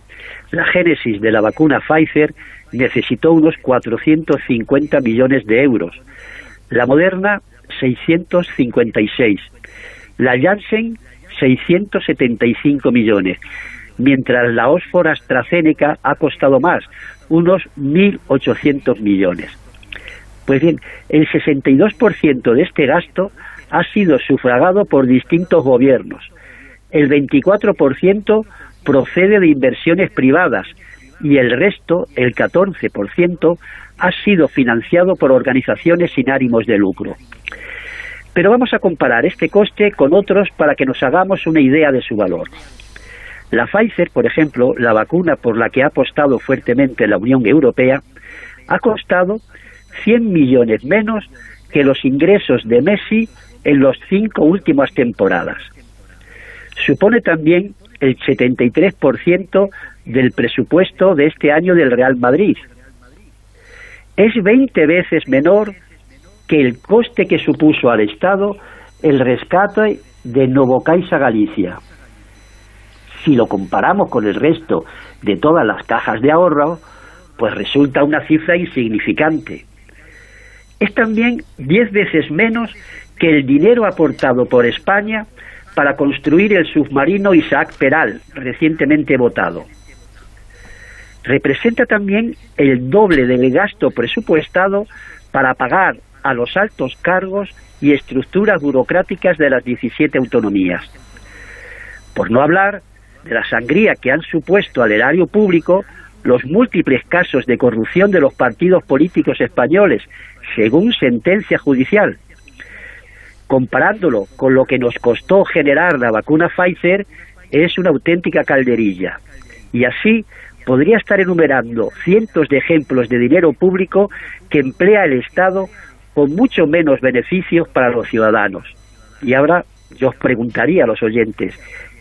la génesis de la vacuna Pfizer necesitó unos 450 millones de euros, la Moderna 656, la Janssen 675 millones, mientras la Oxford AstraZeneca ha costado más, unos 1.800 millones. Pues bien, el 62% de este gasto ha sido sufragado por distintos gobiernos. El 24% procede de inversiones privadas y el resto, el 14%, ha sido financiado por organizaciones sin ánimos de lucro. Pero vamos a comparar este coste con otros para que nos hagamos una idea de su valor. La Pfizer, por ejemplo, la vacuna por la que ha apostado fuertemente la Unión Europea, ha costado 100 millones menos que los ingresos de Messi en las cinco últimas temporadas. Supone también el 73% del presupuesto de este año del Real Madrid. Es 20 veces menor que el coste que supuso al Estado el rescate de Novocaisa Galicia. Si lo comparamos con el resto de todas las cajas de ahorro, pues resulta una cifra insignificante. Es también 10 veces menos que el dinero aportado por España para construir el submarino Isaac Peral, recientemente votado. Representa también el doble del gasto presupuestado para pagar a los altos cargos y estructuras burocráticas de las 17 autonomías. Por no hablar de la sangría que han supuesto al erario público los múltiples casos de corrupción de los partidos políticos españoles, según sentencia judicial, comparándolo con lo que nos costó generar la vacuna Pfizer, es una auténtica calderilla. Y así podría estar enumerando cientos de ejemplos de dinero público que emplea el Estado con mucho menos beneficios para los ciudadanos. Y ahora yo os preguntaría a los oyentes,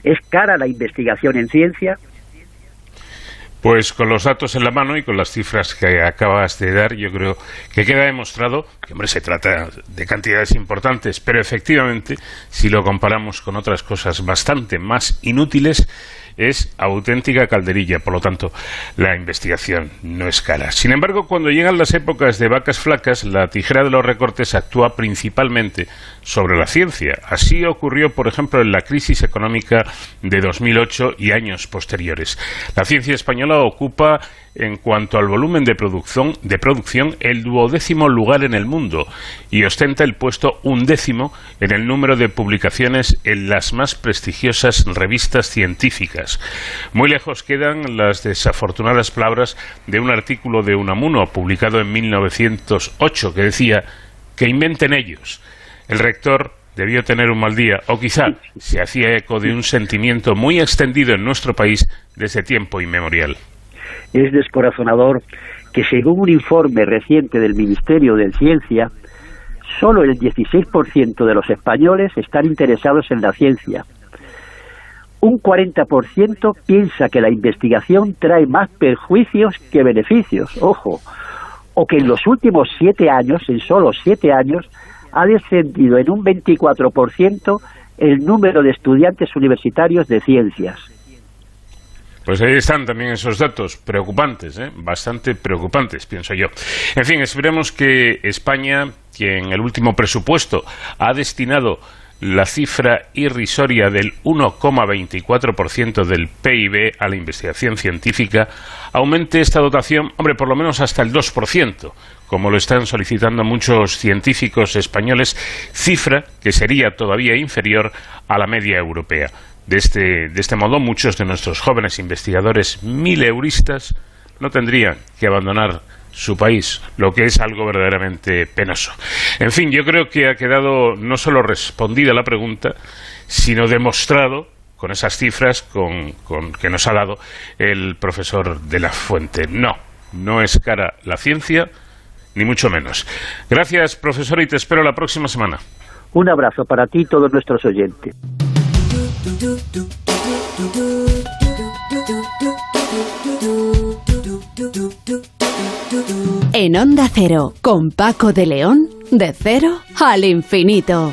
¿es cara la investigación en ciencia? Pues con los datos en la mano y con las cifras que acabas de dar, yo creo que queda demostrado que, hombre, se trata de cantidades importantes, pero efectivamente, si lo comparamos con otras cosas bastante más inútiles, es auténtica calderilla, por lo tanto, la investigación no es cara. Sin embargo, cuando llegan las épocas de vacas flacas, la tijera de los recortes actúa principalmente sobre la ciencia. Así ocurrió, por ejemplo, en la crisis económica de 2008 y años posteriores. La ciencia española ocupa en cuanto al volumen de producción, de producción el duodécimo lugar en el mundo y ostenta el puesto undécimo en el número de publicaciones en las más prestigiosas revistas científicas. Muy lejos quedan las desafortunadas palabras de un artículo de Unamuno publicado en 1908 que decía que inventen ellos. El rector debió tener un mal día, o quizá se hacía eco de un sentimiento muy extendido en nuestro país desde tiempo inmemorial. Es descorazonador que según un informe reciente del Ministerio de Ciencia, solo el 16% de los españoles están interesados en la ciencia. Un 40% piensa que la investigación trae más perjuicios que beneficios, ojo, o que en los últimos siete años, en solo siete años, ha descendido en un 24% el número de estudiantes universitarios de ciencias. Pues ahí están también esos datos preocupantes, ¿eh? bastante preocupantes, pienso yo. En fin, esperemos que España, que en el último presupuesto ha destinado la cifra irrisoria del 1,24% del PIB a la investigación científica, aumente esta dotación, hombre, por lo menos hasta el 2%, como lo están solicitando muchos científicos españoles, cifra que sería todavía inferior a la media europea. De este, de este modo, muchos de nuestros jóvenes investigadores mileuristas no tendrían que abandonar su país, lo que es algo verdaderamente penoso. En fin, yo creo que ha quedado no solo respondida la pregunta, sino demostrado con esas cifras con, con que nos ha dado el profesor de la Fuente. No, no es cara la ciencia, ni mucho menos. Gracias, profesor, y te espero la próxima semana. Un abrazo para ti y todos nuestros oyentes. En Onda Cero, con Paco de León, de cero al infinito.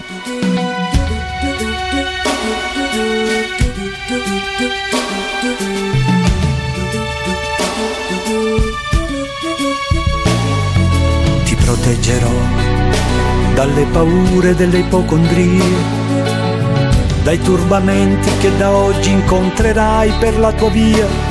Ti proteggerò dalle paure delle ipocondrie, dai turbamenti che da oggi incontrerai per la tua via.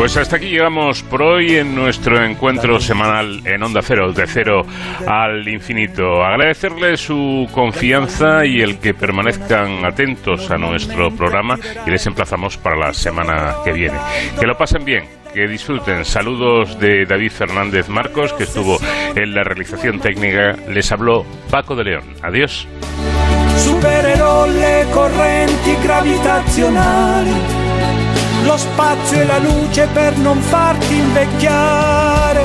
Pues hasta aquí llegamos por hoy en nuestro encuentro semanal en Onda Cero, de cero al infinito. Agradecerles su confianza y el que permanezcan atentos a nuestro programa y les emplazamos para la semana que viene. Que lo pasen bien, que disfruten. Saludos de David Fernández Marcos, que estuvo en la realización técnica. Les habló Paco de León. Adiós. Supererò le correnti gravitazionali, lo spazio e la luce per non farti invecchiare.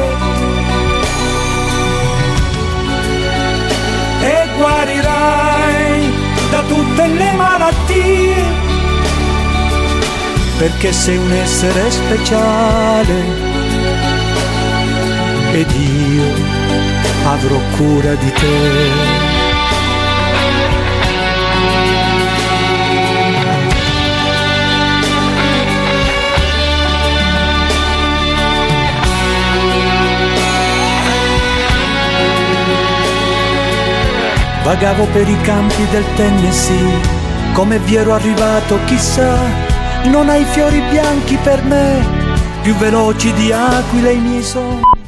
E guarirai da tutte le malattie, perché sei un essere speciale. Ed io avrò cura di te. Vagavo per i campi del Tennessee, come vi ero arrivato chissà, non hai fiori bianchi per me, più veloci di aquile i miei sogni.